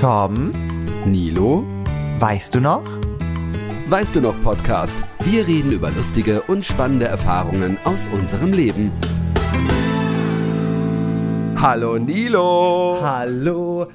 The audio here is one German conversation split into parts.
Tom, Nilo, weißt du noch? weißt du noch Podcast? Wir reden über lustige und spannende Erfahrungen aus unserem Leben. Hallo Nilo. Hallo,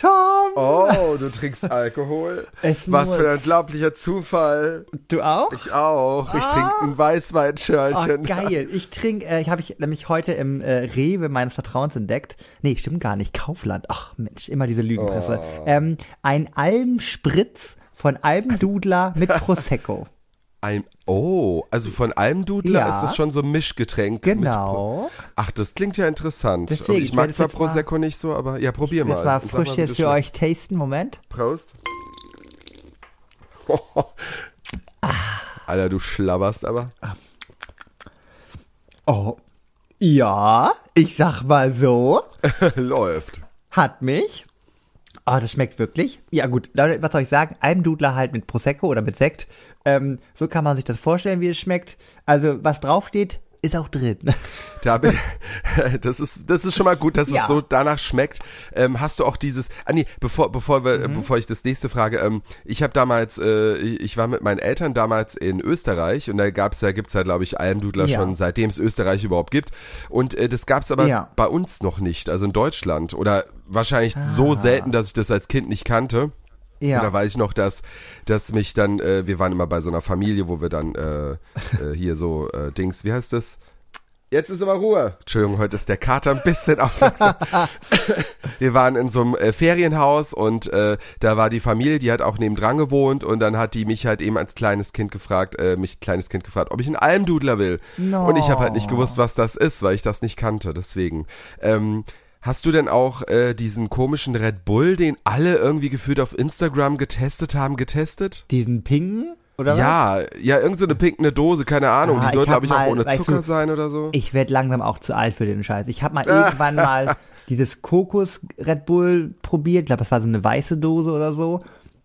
Tom. Oh, du trinkst Alkohol. Es Was für ein muss. unglaublicher Zufall. Du auch? Ich auch. Ich Ah. trinke ein Oh, Weißweinschörlchen. geil. Ich trinke, äh, habe ich nämlich heute im äh, Rewe meines Vertrauens entdeckt. Nee, stimmt gar nicht. Kaufland. Ach Mensch, immer diese Lügenpresse. Oh. Ähm, ein Almspritz von Almdudler mit Prosecco. Ein, oh, also von Almdudler Ja. ist das schon so ein Mischgetränk. Genau. Ach, das klingt ja interessant. Deswegen, ich ich mag zwar jetzt mal- Prosecco nicht so, aber ja, probier mal. Das war frisch mal, jetzt für schmeckt. euch tasten. Moment. Prost. Alter, du schlabberst aber. Oh. Ja, ich sag mal so. Läuft. Hat mich. Oh, das schmeckt wirklich. Ja gut, Leute, was soll ich sagen? Almdudler halt mit Prosecco oder mit Sekt. Ähm, so kann man sich das vorstellen, wie es schmeckt. Also, was draufsteht, ist auch drin. Da bin, das ist das ist schon mal gut, dass Ja. es so danach schmeckt. Ähm, hast du auch dieses? Ah nee, bevor bevor wir Mhm. bevor ich das nächste frage, ähm, ich habe damals, äh, ich war mit meinen Eltern damals in Österreich und da gab's ja gibt's ja glaube ich Almdudler Ja. schon seitdem es Österreich überhaupt gibt und äh, das gab's aber Ja. bei uns noch nicht, also in Deutschland oder wahrscheinlich so selten, dass ich das als Kind nicht kannte. Und da Ja. weiß ich noch, dass, dass mich dann, äh, wir waren immer bei so einer Familie, wo wir dann äh, äh, hier so äh, Dings, wie heißt das? Jetzt ist immer Ruhe. Entschuldigung, heute ist der Kater ein bisschen aufmerksam. wir waren in so einem äh, Ferienhaus und äh, da war die Familie, die hat auch nebendran gewohnt und dann hat die mich halt eben als kleines Kind gefragt, äh, mich kleines Kind gefragt, ob ich einen Almdudler will. No. Und ich habe halt nicht gewusst, was das ist, weil ich das nicht kannte, deswegen. Ähm, Hast du denn auch äh, diesen komischen Red Bull, den alle irgendwie gefühlt auf Instagram getestet haben, getestet? Diesen Pinken, oder was? Ja, ja, irgend so eine pinkende Dose, keine Ahnung. Ah, die soll, ich hab glaube ich, auch mal, ohne weißt Zucker du, sein oder so. Ich werde langsam auch zu alt für den Scheiß. Ich habe mal irgendwann mal dieses Kokos Red Bull probiert. Ich glaube, das war so eine weiße Dose oder so.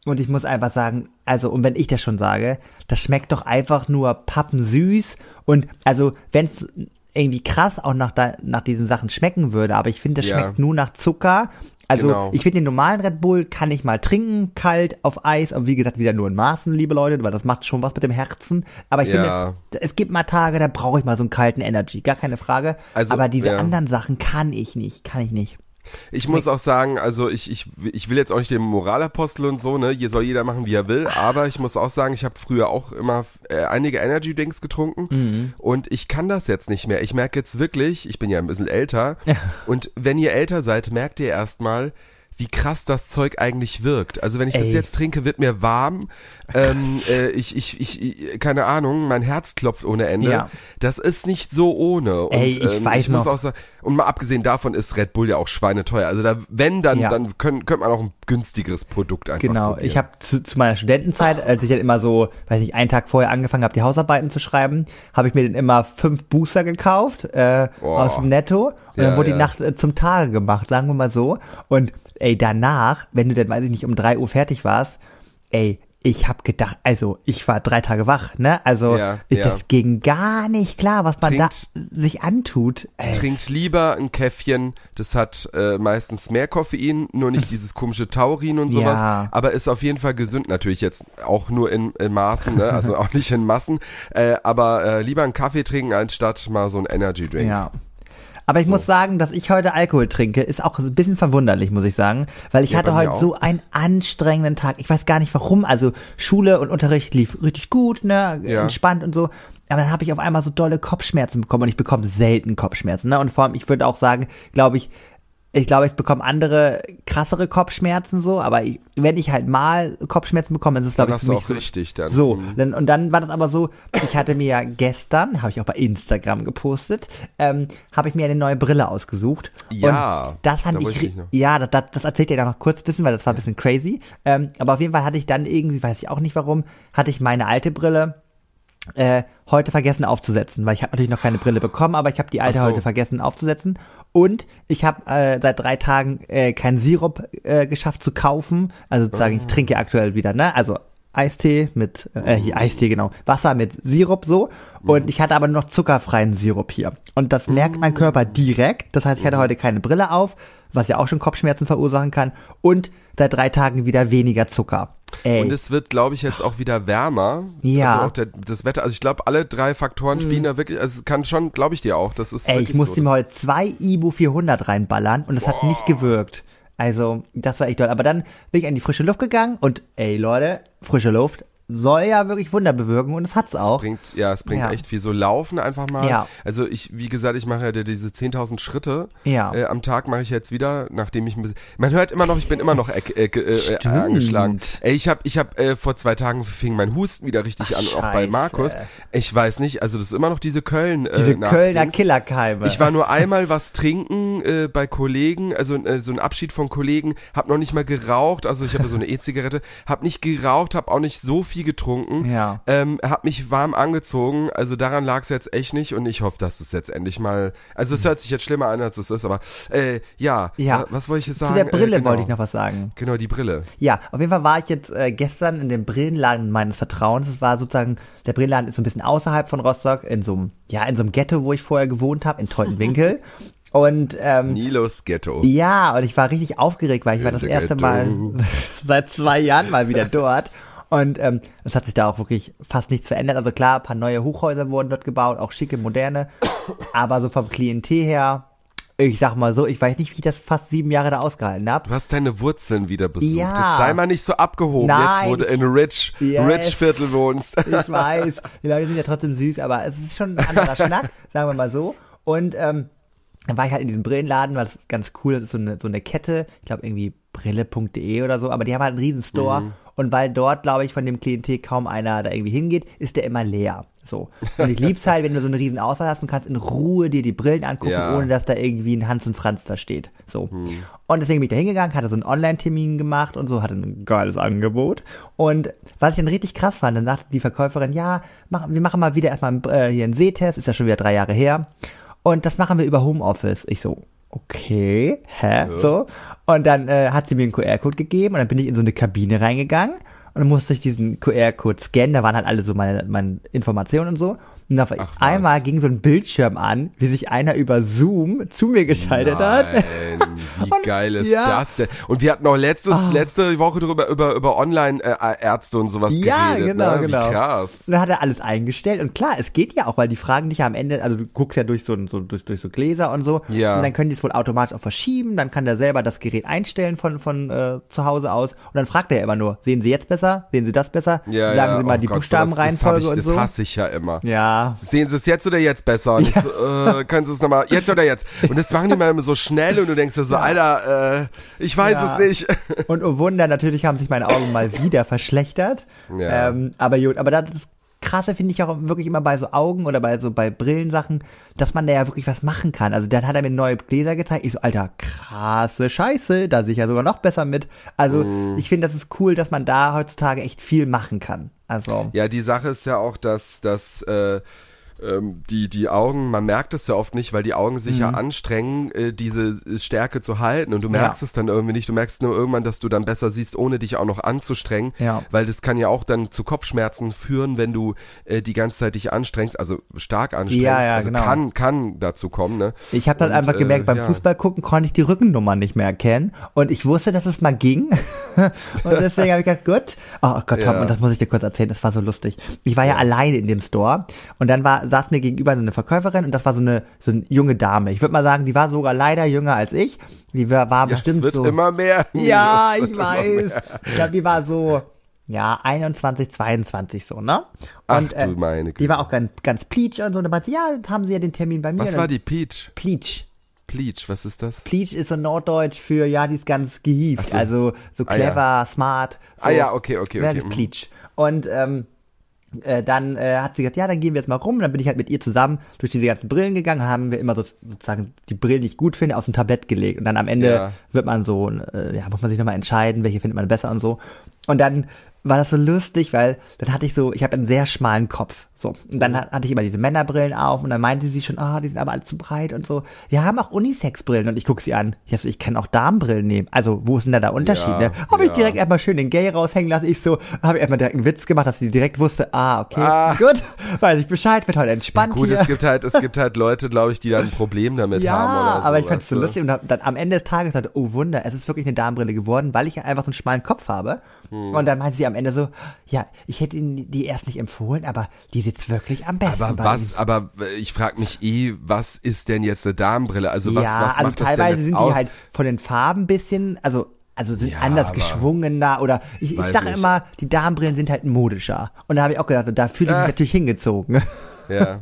Und ich muss einfach sagen, also, und wenn ich das schon sage, das schmeckt doch einfach nur pappensüß. Und also, wenn es irgendwie krass auch nach, da, nach diesen Sachen schmecken würde, aber ich finde, das Ja. schmeckt nur nach Zucker. Also, Genau. ich finde den normalen Red Bull kann ich mal trinken, kalt, auf Eis, aber wie gesagt, wieder nur in Maßen, liebe Leute, weil das macht schon was mit dem Herzen. Aber ich Ja. finde, es gibt mal Tage, da brauche ich mal so einen kalten Energy, gar keine Frage. Also, aber diese ja. anderen Sachen kann ich nicht, kann ich nicht. Ich muss auch sagen, also ich, ich, ich will jetzt auch nicht den Moralapostel und so, ne? Hier soll jeder machen, wie er will, aber ich muss auch sagen, ich habe früher auch immer äh, einige Energy Drinks getrunken Mhm. und ich kann das jetzt nicht mehr. Ich merke jetzt wirklich, ich bin ja ein bisschen älter und wenn ihr älter seid, merkt ihr erstmal, wie krass das Zeug eigentlich wirkt. Also wenn ich das Ey. jetzt trinke, wird mir warm. Ähm, äh, ich, ich, ich, keine Ahnung, mein Herz klopft ohne Ende. Ja. Das ist nicht so ohne. Und, Ey, ich ähm, weiß ich noch. auch und mal abgesehen davon ist Red Bull ja auch schweineteuer. Also da, wenn, dann, Ja. dann können, könnte man auch ein günstigeres Produkt einfach Genau, probieren. ich habe zu, zu meiner Studentenzeit, als ich halt immer so, weiß nicht, einen Tag vorher angefangen habe, die Hausarbeiten zu schreiben, habe ich mir dann immer fünf Booster gekauft äh, aus dem Netto Ja, dann wurde ja. die Nacht äh, zum Tage gemacht, sagen wir mal so. Und ey, danach, wenn du dann, weiß ich nicht, um drei Uhr fertig warst, ey, ich hab gedacht, also ich war drei Tage wach, ne? Also Ja, ich, ja. das ging gar nicht klar, was man Trinkt- da sich antut. Ey, Trinkt lieber ein Käffchen, das hat äh, meistens mehr Koffein, nur nicht dieses komische Taurin und sowas, Ja. aber ist auf jeden Fall gesund, natürlich jetzt auch nur in, in Maßen, ne? also auch nicht in Massen, äh, aber äh, lieber einen Kaffee trinken, anstatt mal so ein Energy Drink. Ja. Aber ich muss sagen, dass ich heute Alkohol trinke, ist auch ein bisschen verwunderlich, muss ich sagen. Weil ich Ja, hatte heute auch. so einen anstrengenden Tag. Ich weiß gar nicht warum. Also Schule und Unterricht lief richtig gut, ne? Ja. Entspannt und so. Aber dann habe ich auf einmal so dolle Kopfschmerzen bekommen und ich bekomme selten Kopfschmerzen, ne? Und vor allem, ich würde auch sagen, glaube ich, ich glaube, ich bekomme andere krassere Kopfschmerzen so, aber ich, wenn ich halt mal Kopfschmerzen bekomme, ist es glaube Dann ich für mich auch so, richtig dann. so, Mhm. dann, und dann war das aber so, ich hatte mir ja gestern, habe ich auch bei Instagram gepostet, ähm, habe ich mir eine neue Brille ausgesucht. Ja, und das fand da ich, ich ja, das, das, das erzählt ihr da noch kurz ein bisschen, weil das war ein bisschen crazy. Ähm, aber auf jeden Fall hatte ich dann irgendwie, weiß ich auch nicht warum, hatte ich meine alte Brille äh, heute vergessen aufzusetzen, weil ich habe natürlich noch keine Brille bekommen, aber ich habe die alte so. heute vergessen aufzusetzen. Und ich habe äh, seit drei Tagen äh, keinen Sirup äh, geschafft zu kaufen. Also sozusagen, ich trinke aktuell wieder, ne? Also Eistee mit, äh, hier Eistee, genau, Wasser mit Sirup so. Und ich hatte aber nur noch zuckerfreien Sirup hier. Und das merkt mein Körper direkt. Das heißt, ich hatte heute keine Brille auf, was ja auch schon Kopfschmerzen verursachen kann. Und seit drei Tagen wieder weniger Zucker. Ey. Und es wird, glaube ich, jetzt auch wieder wärmer. Ja. Also auch der, das Wetter. Also ich glaube, alle drei Faktoren spielen da wirklich. Also es kann schon, glaube ich dir auch. Das ist Ey, ich musste so, mir das- heute zwei Ibu 400 reinballern und es hat nicht gewirkt. Also, das war echt toll. Aber dann bin ich an die frische Luft gegangen und ey Leute, frische Luft soll ja wirklich Wunder bewirken und es hat's Es auch. bringt, ja, es bringt Ja. echt viel. So laufen einfach mal. Ja. Also ich, wie gesagt, ich mache ja diese 10.000 Schritte Ja. äh, am Tag mache ich jetzt wieder, nachdem ich ein bisschen, man hört immer noch, ich bin immer noch äh, äh, äh, äh, angeschlagen. Ey, ich habe ich hab, äh, vor zwei Tagen fing mein Husten wieder richtig Ach, an, auch bei Scheiße. Markus. Ich weiß nicht, also das ist immer noch diese Köln. Äh, Diese Kölner. Killerkeime. Ich war nur einmal was trinken äh, bei Kollegen, also äh, so ein Abschied von Kollegen, hab noch nicht mal geraucht, also ich habe so eine E-Zigarette, hab nicht geraucht, hab auch nicht so viel getrunken, Ja. ähm, hab mich warm angezogen, also daran lag es jetzt echt nicht und ich hoffe, dass es jetzt endlich mal, also es hört sich jetzt schlimmer an, als es ist, aber äh, ja, Ja. wa- was wollte ich jetzt sagen? Zu der Brille äh, genau. wollte ich noch was sagen. Genau, die Brille. Ja, auf jeden Fall war ich jetzt äh, gestern in dem Brillenladen meines Vertrauens. Es war sozusagen, der Brillenladen ist so ein bisschen außerhalb von Rostock, in so einem, ja, in so einem Ghetto, wo ich vorher gewohnt habe, in Teutenwinkel. Und ähm, Nilos Ghetto. ja, und ich war richtig aufgeregt, weil ich war das erste ghetto. Mal seit zwei Jahren mal wieder dort. Und ähm, es hat sich da auch wirklich fast nichts verändert. Also klar, ein paar neue Hochhäuser wurden dort gebaut, auch schicke, moderne. Aber so vom Klientel her, ich sag mal so, ich weiß nicht, wie ich das fast sieben Jahre da ausgehalten habe. Du hast deine Wurzeln wieder besucht. Ja. Jetzt sei mal nicht so abgehoben, Nein, jetzt wo du in Rich, Yes. Rich Viertel wohnst. Ich weiß, die Leute sind ja trotzdem süß, aber es ist schon ein anderer Schnack, sagen wir mal so. Und ähm, dann war ich halt in diesem Brillenladen, weil das ist ganz cool, das ist so eine, so eine Kette, ich glaube irgendwie brille.de oder so, aber die haben halt einen riesen Store Mhm. und weil dort, glaube ich, von dem Klientel kaum einer da irgendwie hingeht, ist der immer leer. So. Und ich lieb's halt, wenn du so eine riesen Auswahl hast und kannst in Ruhe dir die Brillen angucken, Ja. ohne dass da irgendwie ein Hans und Franz da steht. So. Mhm. Und deswegen bin ich da hingegangen, hatte so einen Online-Termin gemacht und so, hatte ein geiles Angebot. Und was ich dann richtig krass fand, dann sagte die Verkäuferin, ja, mach, wir machen mal wieder erstmal äh, hier einen Sehtest, ist ja schon wieder drei Jahre her. Und das machen wir über Homeoffice. Ich so, okay, hä? So. Und dann äh, hat sie mir einen QR-Code gegeben und dann bin ich in so eine Kabine reingegangen und dann musste ich diesen QR-Code scannen, da waren halt alle so meine, meine Informationen und so. Und auf Ach, was. einmal ging so ein Bildschirm an, wie sich einer über Zoom zu mir geschaltet hat. Nein, wie Und- geil ist ja. Ah. das denn? Und wir hatten auch letztes, letzte Woche drüber über, über Online-Ärzte und sowas Ja, geredet. genau, ne? Wie genau. krass. Und dann hat er alles eingestellt und klar, es geht ja auch, weil die fragen dich ja am Ende, also du guckst ja durch so, so durch, durch so Gläser und so Ja. und dann können die es wohl automatisch auch verschieben, dann kann der selber das Gerät einstellen von von äh, zu Hause aus und dann fragt er ja immer nur, sehen Sie jetzt besser, sehen Sie das besser, Ja, sagen ja. Sie mal oh die Gott, so, das- das Buchstabenreihenfolge ich, und Das so. hasse ich ja immer. Ja, Sehen Sie es jetzt oder jetzt besser? Und ich so, äh, können Sie es nochmal, jetzt oder jetzt? Und das machen die mal immer so schnell und du denkst dir so, Alter, äh, ich weiß Ja. es nicht. Und oh Wunder, natürlich haben sich meine Augen mal wieder verschlechtert. Ja. Ähm, aber gut, aber das Krasse finde ich auch wirklich immer bei so Augen oder bei so bei Brillensachen, dass man da ja wirklich was machen kann. Also dann hat er mir neue Gläser gezeigt. Ich so, Alter, krasse Scheiße, da sehe ich ja sogar noch besser mit. Also Mhm. ich finde, das ist cool, dass man da heutzutage echt viel machen kann. Also Ja, die Sache ist ja auch, dass, dass äh, ähm, die, die Augen, man merkt es ja oft nicht, weil die Augen sich ja anstrengen, äh, diese Stärke zu halten und du merkst Ja. es dann irgendwie nicht. Du merkst nur irgendwann, dass du dann besser siehst, ohne dich auch noch anzustrengen, Ja. weil das kann ja auch dann zu Kopfschmerzen führen, wenn du äh, die ganze Zeit dich anstrengst, also stark anstrengst. Ja, ja, also genau. kann, kann dazu kommen, ne? Ich habe dann Und, einfach gemerkt, äh, beim ja. Fußball gucken konnte ich die Rückennummer nicht mehr erkennen. Und ich wusste, dass es mal ging. und deswegen habe ich gedacht, gut. Oh Gott, Tom, und das muss ich dir kurz erzählen, das war so lustig. Ich war ja, alleine in dem Store und dann war, saß mir gegenüber so eine Verkäuferin und das war so eine, so eine junge Dame. Ich würde mal sagen, die war sogar leider jünger als ich. Die war, war Ja, bestimmt es wird so. immer mehr. Ja, ich weiß. Ich glaube, die war so, ja, 21, 22 so, ne? Ach Und, äh, du meine Die war Güte. auch ganz, ganz pleatsch und so. Und dann meinte, ja, haben sie ja den Termin bei mir. Was war die Peach? Pleatsch. Pleach, was ist das? Pleatsch ist so Norddeutsch für, ja, die ist ganz gehievt. so. Also so Ah, clever, smart. So. Ah ja, okay, okay, Ja, okay. das ist mhm. Pleatsch. Und ähm, äh, dann äh, hat sie gesagt, ja, dann gehen wir jetzt mal rum. Und dann bin ich halt mit ihr zusammen durch diese ganzen Brillen gegangen, haben wir immer so, sozusagen die Brillen, die ich gut finde, auf ein Tablett gelegt. Und dann am Ende Ja. wird man so, äh, ja, muss man sich nochmal entscheiden, welche findet man besser und so. Und dann war das so lustig, weil dann hatte ich so, ich habe einen sehr schmalen Kopf. So, und dann hat- hatte ich immer diese Männerbrillen auf und dann meinte sie schon, ah, die sind aber alle zu breit und so. Wir haben auch Unisex-Brillen und ich gucke sie an. Ich, so, ich kann auch Damenbrillen nehmen. Also, wo ist denn da der Unterschied? Ja, ne? Habe ich ja. direkt erstmal schön den Gay raushängen lassen. Ich so, habe ich erstmal direkt einen Witz gemacht, dass sie direkt wusste, ah, okay, Ah. gut, weiß ich Bescheid, wird heute entspannt Gut, hier. es gibt halt, es gibt halt Leute, glaube ich, die da ein Problem damit ja, haben oder so. aber ich fand es so du? lustig und dann am Ende des Tages dachte, oh Wunder, es ist wirklich eine Damenbrille geworden, weil ich einfach so einen schmalen Kopf habe. Hm. Und dann meinte sie am Ende so, ja, ich hätte Ihnen die erst nicht empfohlen, aber die sitzt wirklich am besten Aber was, Ihnen. aber ich frage mich eh, was ist denn jetzt eine Damenbrille? Also was, ja, was also macht das denn teilweise jetzt sind aus? die halt von den Farben ein bisschen, also also sind Ja, anders geschwungener oder ich, ich sage nicht. immer, die Damenbrillen sind halt modischer. Und da habe ich auch gedacht, da fühle ich mich Äh. natürlich hingezogen. Ja.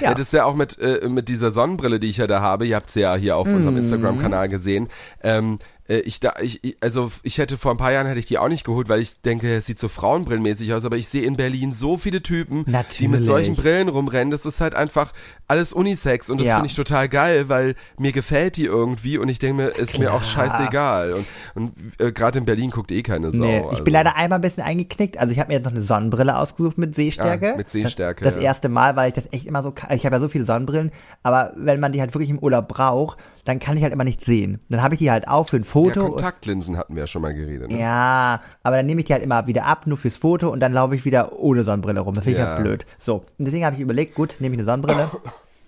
Ja. Das ist ja auch mit, äh, mit dieser Sonnenbrille, die ich ja da habe. Ihr habt sie ja hier auf Mhm. unserem Instagram-Kanal gesehen. Ähm, äh, ich da, ich, ich- also ich hätte vor ein paar Jahren hätte ich die auch nicht geholt, weil ich denke, es sieht so frauenbrillenmäßig aus, aber ich sehe in Berlin so viele Typen, die Natürlich. mit solchen Brillen rumrennen. Das ist halt einfach alles Unisex und das Ja. finde ich total geil, weil mir gefällt die irgendwie und ich denke mir, ist mir auch Klar. scheißegal. Und, und äh, gerade in Berlin guckt eh keine Sau. Nee, ich also. bin leider einmal ein bisschen eingeknickt. Also ich habe mir jetzt noch eine Sonnenbrille ausgesucht mit Sehstärke. Ah, mit Sehstärke, Das, das ja. erste Mal, weil ich das echt immer so, ich habe ja so viele Sonnenbrillen, aber wenn man die halt wirklich im Urlaub braucht, dann kann ich halt immer nichts sehen. Dann habe ich die halt auf für ein ja, Foto. Kontaktlinsen hatten wir ja schon mal geredet. Ne? Ja, aber dann nehme ich die halt immer wieder ab, nur fürs Foto und dann laufe ich wieder ohne Sonnenbrille rum. Das finde ich Ja. halt blöd. So, und deswegen habe ich überlegt, gut, nehme ich eine Sonnenbrille.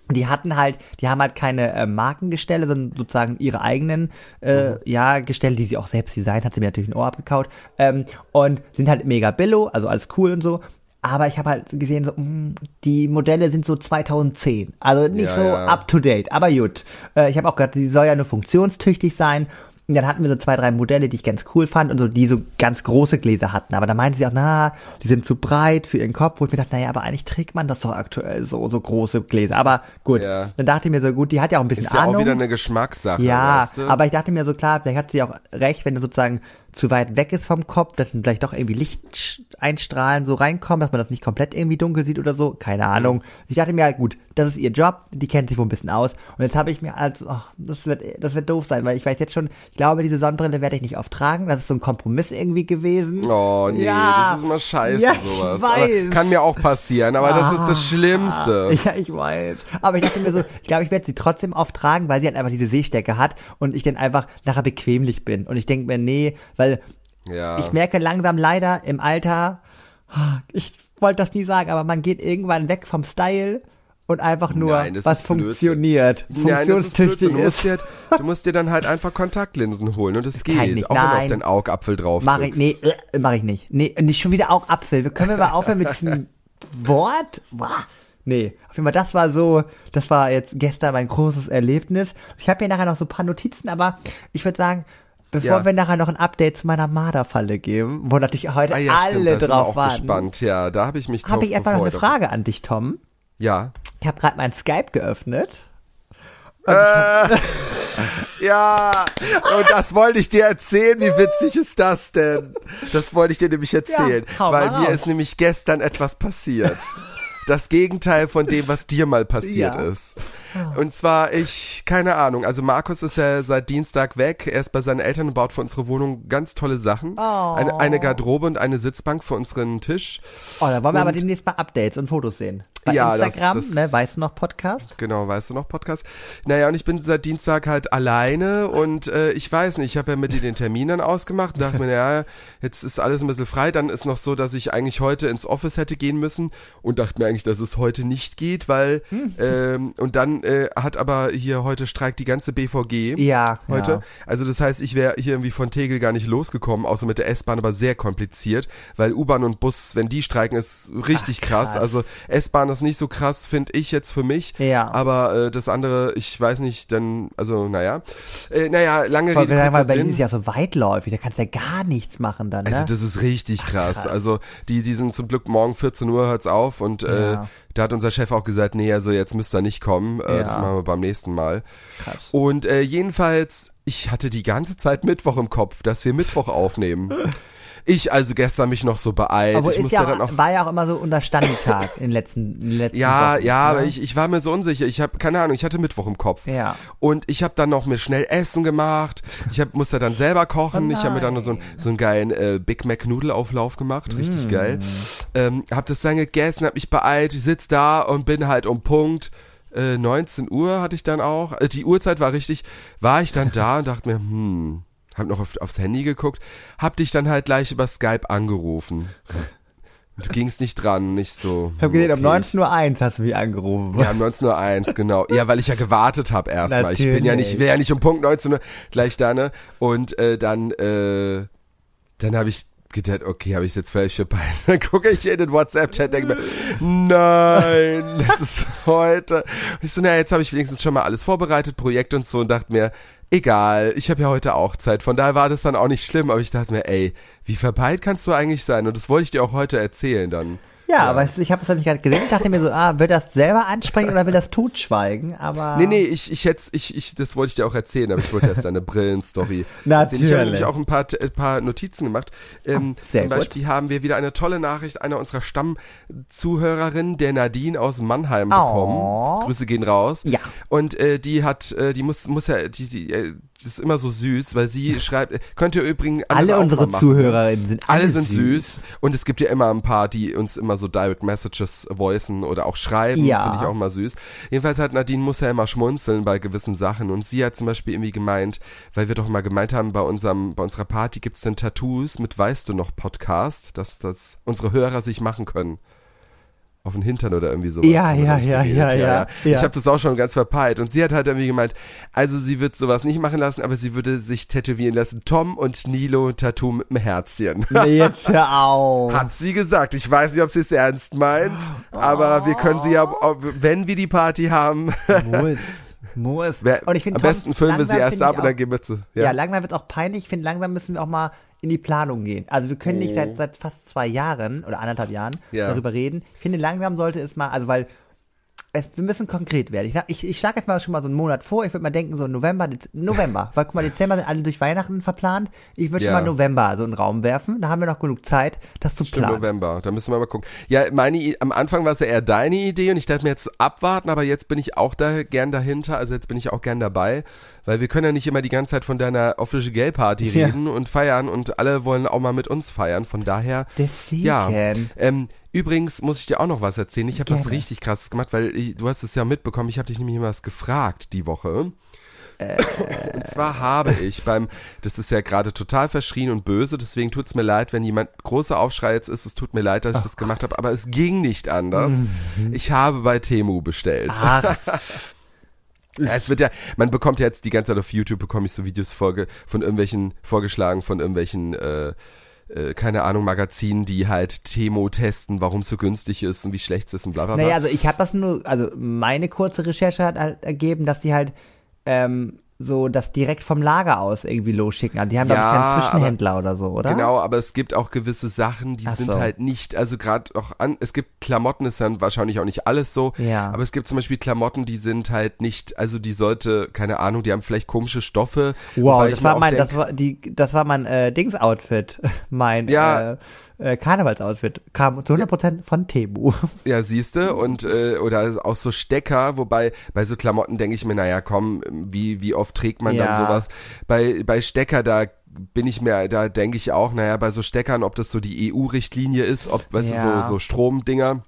Die hatten halt, die haben halt keine äh, Markengestelle, sondern sozusagen ihre eigenen, äh, Mhm. ja, Gestelle, die sie auch selbst designt, hat sie mir natürlich ein Ohr abgekaut. Ähm, und sind halt mega billo, also alles cool und so. Aber ich habe halt gesehen, so, mh, die Modelle sind so 2010. Also nicht Ja, so ja. up to date, aber gut. Äh, ich habe auch gedacht, sie soll ja nur funktionstüchtig sein. Und dann hatten wir so zwei, drei Modelle, die ich ganz cool fand und so, die so ganz große Gläser hatten. Aber da meinte sie auch, na, die sind zu breit für ihren Kopf, wo ich mir dachte, naja, aber eigentlich trägt man das doch aktuell so, so große Gläser. Aber gut, Ja. dann dachte ich mir so, gut, die hat ja auch ein bisschen Ist ja Ahnung. auch wieder eine Geschmackssache. ja, weißt du? aber ich dachte mir so, klar, vielleicht hat sie auch recht, wenn du sozusagen zu weit weg ist vom Kopf, dass dann vielleicht doch irgendwie Lichteinstrahlen so reinkommen, dass man das nicht komplett irgendwie dunkel sieht oder so. Keine Mhm. Ahnung. Ich dachte mir halt, gut, das ist ihr Job, die kennt sich wohl ein bisschen aus. Und jetzt habe ich mir also, ach, das wird, das wird doof sein, weil ich weiß jetzt schon, ich glaube, diese Sonnenbrille werde ich nicht oft tragen. Das ist so ein Kompromiss irgendwie gewesen. Oh nee, Ja. das ist immer scheiße Ja, ich sowas. kann mir auch passieren, aber das ist das Schlimmste. Ja, ich weiß. Aber ich dachte mir so, ich glaube, ich werde sie trotzdem oft tragen, weil sie halt einfach diese Sehstärke hat und ich dann einfach nachher bequemlich bin. Und ich denke mir, nee, weil Ja. ich merke langsam leider im Alter, ich wollte das nie sagen, aber man geht irgendwann weg vom Style und einfach nur, Nein, was funktioniert, Nein, das ist funktionstüchtig du, musst ist. dir, du musst dir dann halt einfach Kontaktlinsen holen und es kann geht. nicht, Auch wenn du auf nein. den Augapfel drauf Mach ich, nee, äh, mach ich nicht. Nee, nicht schon wieder auch Apfel. Wir können wir mal aufhören mit diesem Wort? Boah. Nee, auf jeden Fall, das war so, das war jetzt gestern mein großes Erlebnis. Ich habe hier nachher noch so ein paar Notizen, aber ich würde sagen, bevor Ja. wir nachher noch ein Update zu meiner Marderfalle geben, wo natürlich heute Ah ja, stimmt, alle da sind wir drauf auch warten, gespannt. Ja, da habe ich mich drauf habe ich einfach noch eine. Frage an dich, Tom. Ja. Ich habe gerade mein Skype geöffnet. Ja, und das wollte ich dir erzählen. Wie witzig ist das denn? Das wollte ich dir nämlich erzählen, Ja, weil mir ist nämlich gestern etwas passiert. Das Gegenteil von dem, was dir mal passiert Ja. ist. Und zwar, ich, keine Ahnung, also Markus ist ja seit Dienstag weg. Er ist bei seinen Eltern und baut für unsere Wohnung ganz tolle Sachen. Oh. Eine, eine Garderobe und eine Sitzbank für unseren Tisch. Oh, da wollen wir aber Und- demnächst mal Updates und Fotos sehen. Bei Ja, das- Instagram, das- ne, weißt du noch Podcast? Genau, weißt du noch, Podcast? Naja, und ich bin seit Dienstag halt alleine und äh, ich weiß nicht, ich habe ja mit dir den Termin dann ausgemacht und dachte mir, naja, jetzt ist alles ein bisschen frei. Dann ist noch so, dass ich eigentlich heute ins Office hätte gehen müssen und dachte mir eigentlich, dass es heute nicht geht, weil Hm. ähm, und dann äh, hat aber hier heute streikt die ganze BVG Ja, heute. ja. Also das heißt, ich wäre hier irgendwie von Tegel gar nicht losgekommen, außer mit der S-Bahn, aber sehr kompliziert, weil U-Bahn und Bus, wenn die streiken, ist richtig Ach, krass. krass. Also S-Bahn ist nicht so krass, finde ich jetzt für mich. Ja. Aber äh, das andere, ich weiß nicht, dann, also naja. Äh, naja, lange Rede, weil Berlin Sinn. ist ja so weitläufig, da kannst du ja gar nichts machen dann, ne? Also das ist richtig krass. krass. Also die, die sind zum Glück morgen 14 Uhr hört's auf und äh, Ja. da hat unser Chef auch gesagt, nee, also jetzt müsst ihr nicht kommen, äh, Ja. das machen wir beim nächsten Mal. Krass. Und äh, jedenfalls, ich hatte die ganze Zeit Mittwoch im Kopf, dass wir Mittwoch aufnehmen. Ich also gestern mich noch so beeilt. Aber ich ist ja, dann auch war ja auch immer so unter Standtag in den letzten, in den letzten Ja, Wochen, ja, ne? aber ich, ich war mir so unsicher. Ich habe keine Ahnung, ich hatte Mittwoch im Kopf. Ja. Und ich habe dann noch mir schnell Essen gemacht. Ich hab, musste dann selber kochen. Oh ich habe mir dann noch so, einen- nein. so einen geilen äh, Big Mac Nudelauflauf gemacht. Richtig Mm. geil. Ähm, hab das dann gegessen, hab mich beeilt, ich sitz da und bin halt um Punkt äh, 19 Uhr hatte ich dann auch. Also die Uhrzeit war richtig, war ich dann da und dachte mir, hm, hab noch auf, aufs Handy geguckt, hab dich dann halt gleich über Skype angerufen. Du gingst nicht dran, nicht so. Ich habe gesehen, um okay. 19.01 Uhr hast du mich angerufen. Ja, um 19.01 Uhr, genau. Ja, weil ich ja gewartet habe erstmal. Ich bin ja nicht, ich will ja nicht um Punkt 19 Uhr gleich da, ne? Und äh, dann, äh, dann habe ich gedacht, okay, habe ich jetzt vielleicht verpeilt. Dann gucke ich in den WhatsApp-Chat, denke mir, nein, das ist heute. Und ich so, na, jetzt habe ich wenigstens schon mal alles vorbereitet, Projekt und so und dachte mir, egal, ich habe ja heute auch Zeit. Von daher war das dann auch nicht schlimm, aber ich dachte mir, ey, wie verpeilt kannst du eigentlich sein? Und das wollte ich dir auch heute erzählen dann. Ja, aber es- ich habe es nämlich gerade gesehen und dachte mir so, ah, will das selber ansprechen oder will das totschweigen? Aber Nee, nee, ich, ich hätte, ich, ich, das wollte ich dir auch erzählen, aber ich wollte erst deine Brillenstory erzählen. Ich habe Natürlich. nämlich auch ein paar, ein paar Notizen gemacht. Ähm, Oh, sehr zum gut. Beispiel haben wir wieder eine tolle Nachricht einer unserer Stammzuhörerinnen, der Nadine aus Mannheim bekommen. Oh. Grüße gehen raus. Ja. Und äh, die hat, äh, die muss, muss ja, die, die, äh, das ist immer so süß, weil sie schreibt, könnt ihr übrigens alle unsere machen. Zuhörerinnen sind Alle sind süß und es gibt ja immer ein paar, die uns immer so Direct Messages voicen oder auch schreiben, Ja. finde ich auch mal süß. Jedenfalls hat Nadine muss ja immer schmunzeln bei gewissen Sachen und sie hat zum Beispiel irgendwie gemeint, weil wir doch mal gemeint haben, bei unserem, bei unserer Party gibt's denn Tattoos mit Weißt du noch Podcast, dass das unsere Hörer sich machen können. Auf den Hintern oder irgendwie sowas. Ja, ja, ja, geredet. ja, ja, Ich ja. habe das auch schon ganz verpeilt und sie hat halt irgendwie gemeint, also sie wird sowas nicht machen lassen, aber sie würde sich tätowieren lassen. Tom und Nilo Tattoo mit einem Herzchen. Nee, jetzt hör auf. Hat sie gesagt. Ich weiß nicht, ob sie es ernst meint, aber wir können sie ja, wenn wir die Party haben, Muss. Wer, und ich finde am besten filmen wir sie erst ab und dann auch, gehen wir zu. ja. Ja. langsam wird es auch peinlich. Ich finde, langsam müssen wir auch mal in die Planung gehen. Also wir können nicht Oh. seit, seit fast zwei Jahren oder anderthalb Jahren Ja. darüber reden. Ich finde, langsam sollte es mal, also weil es, wir müssen konkret werden. Ich, sag, ich, ich schlage jetzt mal schon mal so einen Monat vor. Ich würde mal denken, so November, Dez November. Weil guck mal, Dezember sind alle durch Weihnachten verplant. Ich würde Ja. schon mal November so einen Raum werfen. Da haben wir noch genug Zeit, das zu Stimmt, planen. November, da müssen wir mal gucken. Ja, meine, am Anfang war es ja eher deine Idee und ich dachte mir jetzt abwarten, aber jetzt bin ich auch da gern dahinter, also jetzt bin ich auch gern dabei, weil wir können ja nicht immer die ganze Zeit von deiner Official Gay Party Ja. reden und feiern und alle wollen auch mal mit uns feiern, von daher, Deswegen. ja. Ähm, übrigens muss ich dir auch noch was erzählen, ich habe was richtig krasses gemacht, weil ich, du hast es ja mitbekommen, ich habe dich nämlich immer was gefragt die Woche. Und zwar habe ich beim, das ist ja gerade total verschrien und böse, deswegen tut's mir leid, wenn jemand großer Aufschrei jetzt ist, es tut mir leid, dass ich das gemacht habe, aber es ging nicht anders. Ich habe bei Temu bestellt. Ach, Ja, Es wird ja, man bekommt ja jetzt die ganze Zeit auf YouTube, bekomme ich so Videos vorge von irgendwelchen, vorgeschlagen von irgendwelchen, äh, äh, keine Ahnung, Magazinen, die halt Temo testen, warum es so günstig ist und wie schlecht es ist und bla bla bla. Naja, also ich habe das nur, also meine kurze Recherche hat halt ergeben, dass die halt ähm, so das direkt vom Lager aus irgendwie losschicken. Also die haben, Ja, ich, keinen aber- Zwischenhändler oder so, oder? Genau, aber es gibt auch gewisse Sachen, die Ach sind so. halt nicht, also gerade auch an, es gibt Klamotten, ist dann wahrscheinlich auch nicht alles so, Ja. aber es gibt zum Beispiel Klamotten, die sind halt nicht, also die sollte, keine Ahnung, die haben vielleicht komische Stoffe. Wow, das war mein, denk, das war die, das war mein äh, Dings-Outfit, mein Ja. äh, äh, Karnevals-Outfit, kam zu 100% von Temu. Ja, siehste, und äh, oder auch so Stecker, wobei bei so Klamotten denke ich mir, naja, komm, wie wie oft trägt man Ja. dann sowas? Bei bei Stecker da bin ich mir, da denke ich auch, naja, bei so Steckern, ob das so die EU-Richtlinie ist, ob, weißt Ja. du, so so Stromdinger.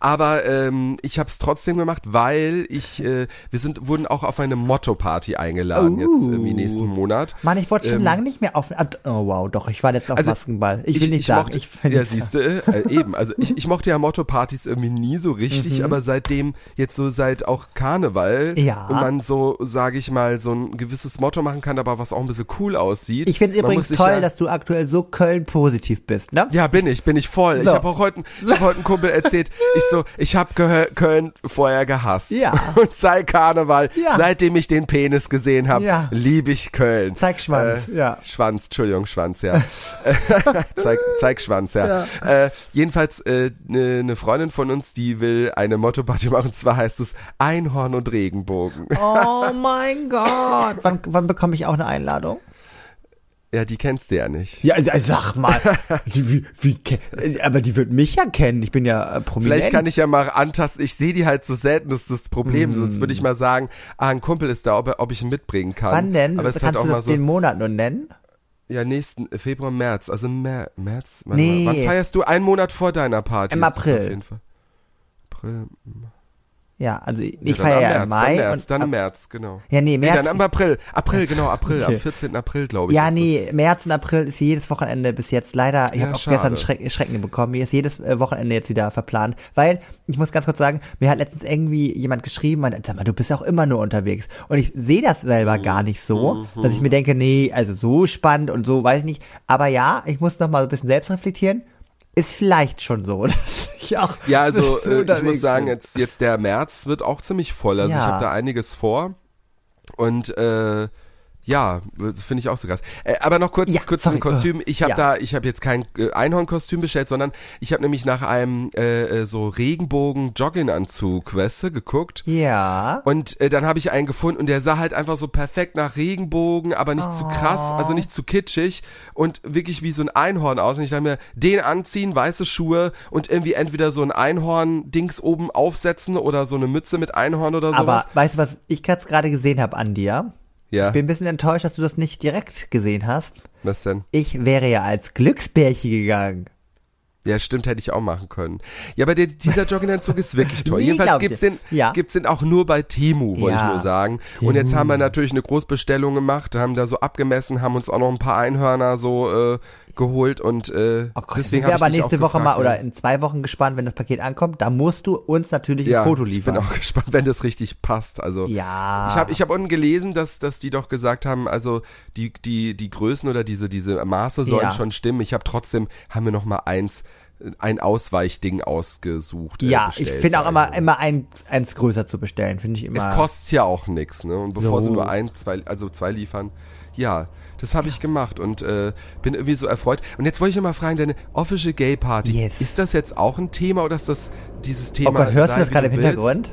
Aber ähm, ich habe es trotzdem gemacht, weil ich, äh, wir sind, wurden auch auf eine Motto-Party eingeladen jetzt Uh. irgendwie nächsten Monat. Mann, ich wollte schon Ähm, lange nicht mehr auf. Oh wow, doch, ich war jetzt auf Also, Maskenball. Ich will nicht sagen. mochte, ich ja, siehst du, äh, eben. Also ich, ich mochte ja Motto-Partys irgendwie nie so Mhm. richtig, aber seitdem jetzt so seit auch Karneval Ja. und man so, sage ich mal, so ein gewisses Motto machen kann, aber was auch ein bisschen cool aussieht. Ich finde es übrigens toll, ja, dass du aktuell so Köln-positiv bist, ne? ja, bin ich, bin ich voll. Ich So. habe auch heute, ich habe heute einen Kumpel erzählt, ich so, ich habe Köln vorher gehasst. Ja. Und seit Karneval, Ja. seitdem ich den Penis gesehen habe, Ja. liebe ich Köln. Zeig Schwanz, Äh, ja. Schwanz, Entschuldigung, Schwanz, ja. zeig, zeig Schwanz, ja. Äh, jedenfalls eine äh, ne Freundin von uns, die will eine Motto-Party machen. Und zwar heißt es Einhorn und Regenbogen. Oh mein Gott. Wann, wann bekomme ich auch eine Einladung? Ja, die kennst du ja nicht. Ja, also, also sag mal. wie, wie, aber die wird mich ja kennen. Ich bin ja äh, prominent. Vielleicht kann ich ja mal antasten. Ich sehe die halt so selten, das ist das Problem. Sonst würde ich mal sagen, ah, ein Kumpel ist da, ob, ob ich ihn mitbringen kann. Wann denn? Aber es Kannst halt auch du mal so. den Monat nur nennen? Ja, nächsten äh, Februar, März. Also Mer März? Nee. Wann feierst du? Einen Monat vor deiner Party. Im April. Auf jeden Fall. April. Ja, also ich Ja, feiere am ja März, im Mai. Dann März, und dann ab- im März, genau. Ja, nee, Nee, März. dann im April. April, genau, April. Okay. Am 14. April, glaube ich. ja, nee, März und April ist jedes Wochenende bis jetzt leider. Ich Ja, habe auch schade. gestern Schreck, Schrecken bekommen. Mir ist jedes äh, Wochenende jetzt wieder verplant, weil ich muss ganz kurz sagen, mir hat letztens irgendwie jemand geschrieben, meinte, sag mal, du bist auch immer nur unterwegs. Und ich sehe das selber gar nicht so, Mhm. dass ich mir denke, nee, also so spannend und so weiß ich nicht. Aber ja, ich muss noch mal so ein bisschen selbst reflektieren. Ist vielleicht schon so, dass ich auch Ja, also so äh, ich muss sagen, jetzt, jetzt der März wird auch ziemlich voll. Also ich Ja. habe da einiges vor. Und äh, ja, das finde ich auch so krass. Äh, aber noch kurz, Ja, kurz sorry. zum Kostüm. Ich habe Ja. da, ich habe jetzt kein äh, Einhornkostüm bestellt, sondern ich habe nämlich nach einem äh, äh, so Regenbogen-Jogginganzug, weißt du, geguckt. Ja. Und äh, dann habe ich einen gefunden und der sah halt einfach so perfekt nach Regenbogen, aber nicht zu krass, also nicht zu kitschig und wirklich wie so ein Einhorn aus. Und ich dachte mir, den anziehen, weiße Schuhe und irgendwie entweder so ein Einhorn-Dings oben aufsetzen oder so eine Mütze mit Einhorn oder sowas. Aber weißt du, was ich jetzt gerade gesehen habe an dir? Ja, Ich bin ein bisschen enttäuscht, dass du das nicht direkt gesehen hast. was denn? Ich wäre ja als Glücksbärchen gegangen. Ja, stimmt, hätte ich auch machen können. Ja, aber der, dieser Jogginganzug ist wirklich toll. Nee, Jedenfalls ich gibt's den, Ja. gibt's den auch nur bei Temu, wollte ich Ja. nur sagen. Und jetzt haben wir natürlich eine Großbestellung gemacht, haben da so abgemessen, haben uns auch noch ein paar Einhörner so äh, geholt und äh, Oh Gott, deswegen habe ich aber nächste Woche gefragt, mal oder in zwei Wochen gespannt, wenn das Paket ankommt. Da musst du uns natürlich ja, ein Foto Ich bin liefern. auch gespannt, wenn das richtig passt. Also Ja. ich habe ich hab unten gelesen, dass, dass die doch gesagt haben, also die, die, die Größen oder diese, diese Maße sollen Ja. schon stimmen. Ich habe trotzdem, haben wir noch mal eins, ein Ausweichding ausgesucht. äh, ja, ich finde auch immer, immer ein, eins größer zu bestellen, finde ich immer. Es kostet ja auch nichts, ne? Und bevor So. sie nur ein, zwei, also zwei liefern, ja, das habe ich gemacht und äh, bin irgendwie so erfreut. Und jetzt wollte ich mal fragen, deine Official Gay Party, Yes. ist das jetzt auch ein Thema oder ist das dieses Thema? oh Gott, hörst sei, du das gerade im willst?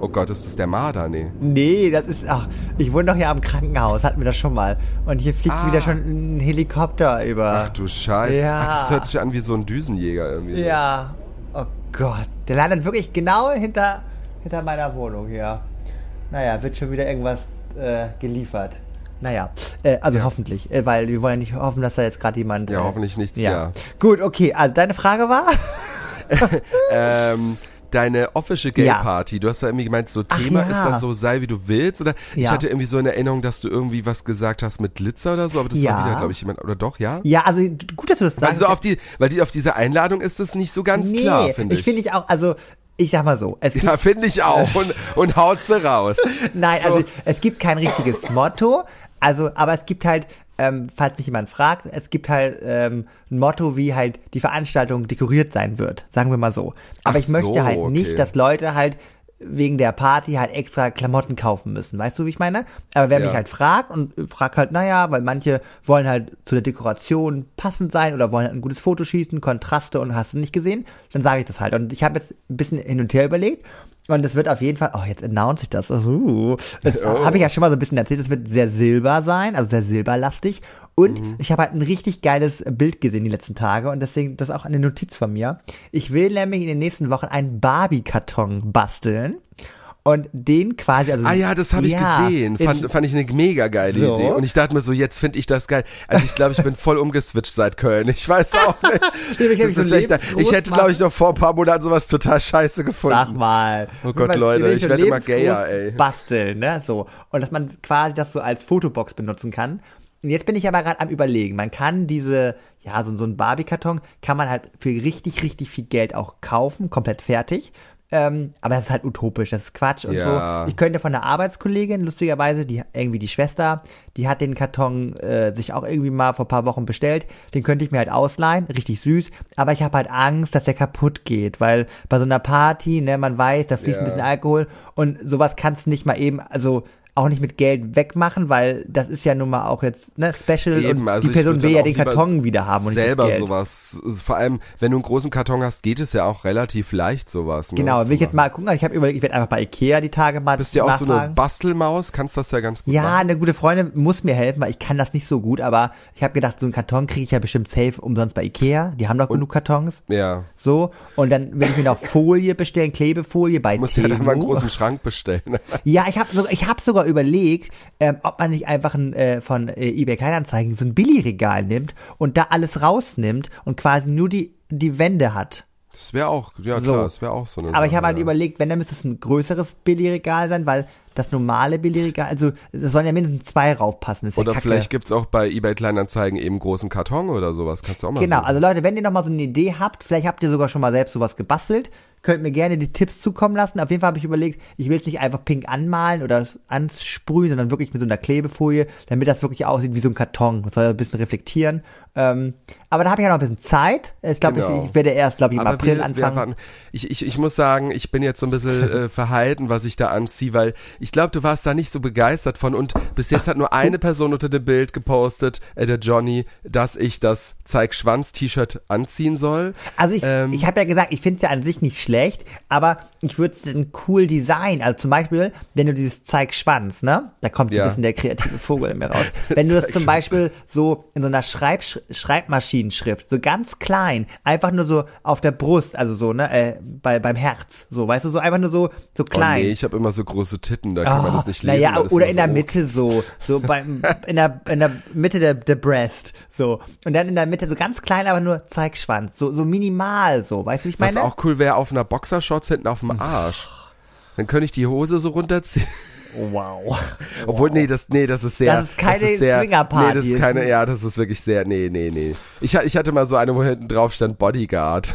Oh Gott, ist das der Marder? Nee. Nee, das ist, ach, ich wohne doch hier am Krankenhaus, hatten wir das schon mal. Und hier fliegt Ah. wieder schon ein Helikopter über. Ach du Scheiße. Ja. Ach, das hört sich an wie so ein Düsenjäger irgendwie. Ja. Oh Gott. Der landet wirklich genau hinter, hinter meiner Wohnung hier. Naja, wird schon wieder irgendwas äh, geliefert. Naja, äh, also Ja. hoffentlich, äh, weil wir wollen ja nicht hoffen, dass da jetzt gerade jemand. Ja, äh, hoffentlich nichts, ja. ja. Gut, okay, also deine Frage war? Ähm, deine Official Gay Ja. Party, du hast ja irgendwie gemeint, so Thema ja. ist dann so, sei wie du willst, oder? Ich Ja. hatte irgendwie so in Erinnerung, dass du irgendwie was gesagt hast mit Glitzer oder so, aber das Ja. war wieder, glaube ich, jemand, oder doch, ja? Ja, also gut, dass du das sagst. so auf die, weil die auf dieser Einladung ist es nicht so ganz nee, klar, finde ich. ich finde ich auch, also ich sag mal so, es ja, finde ich auch. Und, und haut sie raus. Nein, So. also es gibt kein richtiges Motto, also aber es gibt halt, ähm, falls mich jemand fragt, es gibt halt ähm, ein Motto, wie halt die Veranstaltung dekoriert sein wird, sagen wir mal so. Aber Ach ich möchte so, halt okay. nicht, dass Leute halt wegen der Party halt extra Klamotten kaufen müssen, weißt du, wie ich meine? Aber wer Ja. mich halt fragt und fragt halt, naja, weil manche wollen halt zu der Dekoration passend sein oder wollen halt ein gutes Foto schießen, Kontraste und hast du nicht gesehen, dann sage ich das halt. Und ich habe jetzt ein bisschen hin und her überlegt und es wird auf jeden Fall, oh, jetzt announce ich das, uh, das Oh. habe ich ja schon mal so ein bisschen erzählt, es wird sehr silber sein, also sehr silberlastig. Und Mhm. ich habe halt ein richtig geiles Bild gesehen die letzten Tage und deswegen, das ist auch eine Notiz von mir. Ich will nämlich in den nächsten Wochen einen Barbie-Karton basteln und den quasi, also Ah ja, das habe ich Ja, gesehen. Fand, ich- fand ich eine mega geile So. Idee. Und ich dachte mir so, jetzt finde ich das geil. Also ich glaube, ich bin voll umgeswitcht seit Köln. Ich weiß auch nicht. Ich Das mich so ist echt, ich hätte, glaube ich, noch vor ein paar Monaten sowas total scheiße gefunden. Sag mal. Oh Gott, Man- Leute, ich so werd immer gayer, ey. Basteln, ne, so. Und dass man quasi das so als Fotobox benutzen kann. Und jetzt bin ich aber gerade am überlegen. Man kann diese, ja, so, so ein Barbie-Karton kann man halt für richtig, richtig viel Geld auch kaufen, komplett fertig. Ähm, aber das ist halt utopisch, das ist Quatsch und Ja. so. Ich könnte von einer Arbeitskollegin, lustigerweise, die irgendwie die Schwester, die hat den Karton äh, sich auch irgendwie mal vor ein paar Wochen bestellt. Den könnte ich mir halt ausleihen, richtig süß. Aber ich habe halt Angst, dass der kaputt geht, weil bei so einer Party, ne, man weiß, da fließt ein Ja. bisschen Alkohol und sowas kannst nicht mal eben, also auch nicht mit Geld wegmachen, weil das ist ja nun mal auch jetzt ne, Special Eben, und also die Person will ja den Karton wieder haben und selber nicht das Geld. sowas. Vor allem, wenn du einen großen Karton hast, geht es ja auch relativ leicht sowas. Ne, Genau, will ich jetzt mal gucken. Ich habe überlegt, ich werde einfach bei Ikea die Tage mal Bist ja auch so eine. Bastelmaus, kannst das ja ganz gut Ja, machen. eine gute Freundin muss mir helfen, weil ich kann das nicht so gut, aber ich habe gedacht, so einen Karton kriege ich ja bestimmt safe umsonst bei Ikea. Die haben doch genug Kartons. Ja, So, und dann will ich mir noch Folie bestellen, Klebefolie bei du musst ja dann mal einen großen Schrank bestellen. Ja, ich habe sogar, ich hab sogar überlegt, ähm, ob man nicht einfach ein, äh, von äh, eBay Kleinanzeigen so ein Billigregal nimmt und da alles rausnimmt und quasi nur die, die Wände hat. Das wäre auch, ja So. klar, das wäre auch so eine Aber ich Sache, habe halt ja. überlegt, wenn, dann müsste es ein größeres Billigregal sein, weil das normale Billigregal, also es sollen ja mindestens zwei raufpassen. Oder ja vielleicht gibt's auch bei eBay Kleinanzeigen eben großen Karton oder sowas. Kannst du auch mal Genau, so. also Leute, wenn ihr noch mal so eine Idee habt, vielleicht habt ihr sogar schon mal selbst sowas gebastelt, könnt mir gerne die Tipps zukommen lassen. Auf jeden Fall habe ich überlegt, ich will es nicht einfach pink anmalen oder ansprühen, sondern wirklich mit so einer Klebefolie, damit das wirklich aussieht wie so ein Karton. Das soll ja ein bisschen reflektieren. Ähm, aber da habe ich ja noch ein bisschen Zeit. Ich glaube, Genau. ich, ich werde erst, glaube ich, im Aber April wir, wir anfangen. warten. Ich, ich, ich muss sagen, ich bin jetzt so ein bisschen äh, verhalten, was ich da anziehe, weil ich glaube, du warst da nicht so begeistert von und bis jetzt hat nur eine Person unter dem Bild gepostet, äh, der Johnny, dass ich das Zeig-Schwanz-T-Shirt anziehen soll. Also ich, Ähm, ich habe ja gesagt, ich finde es ja an sich nicht schlecht, aber ich würde es dann cool designen. Also zum Beispiel, wenn du dieses Zeig Schwanz, ne? Da kommt so Ja. ein bisschen der kreative Vogel in mir raus. Wenn du das zum. Beispiel so in so einer Schreib Schreibmaschinenschrift, so ganz klein, einfach nur so auf der Brust, also so, ne, äh, bei, beim Herz, so, weißt du, so einfach nur so, so Oh klein. nee, ich habe immer so große Titten, da kann man das nicht lesen. Naja, oder in der so Mitte so, so beim, in der, in der Mitte der, der Breast, so. Und dann in der Mitte so ganz klein, aber nur Zeigschwanz, so, so minimal, so, weißt du, wie ich Was meine? auch cool wäre, auf einer Boxershorts hinten auf dem Arsch. Dann könnte ich die Hose so runterziehen. Wow. Obwohl, nee, das, nee, das ist sehr. Das ist keine sehr, Swingerparty, Nee, das ist ist keine, ja, das ist wirklich sehr, nee, nee, nee. Ich, ich hatte mal so eine, wo hinten drauf stand Bodyguard.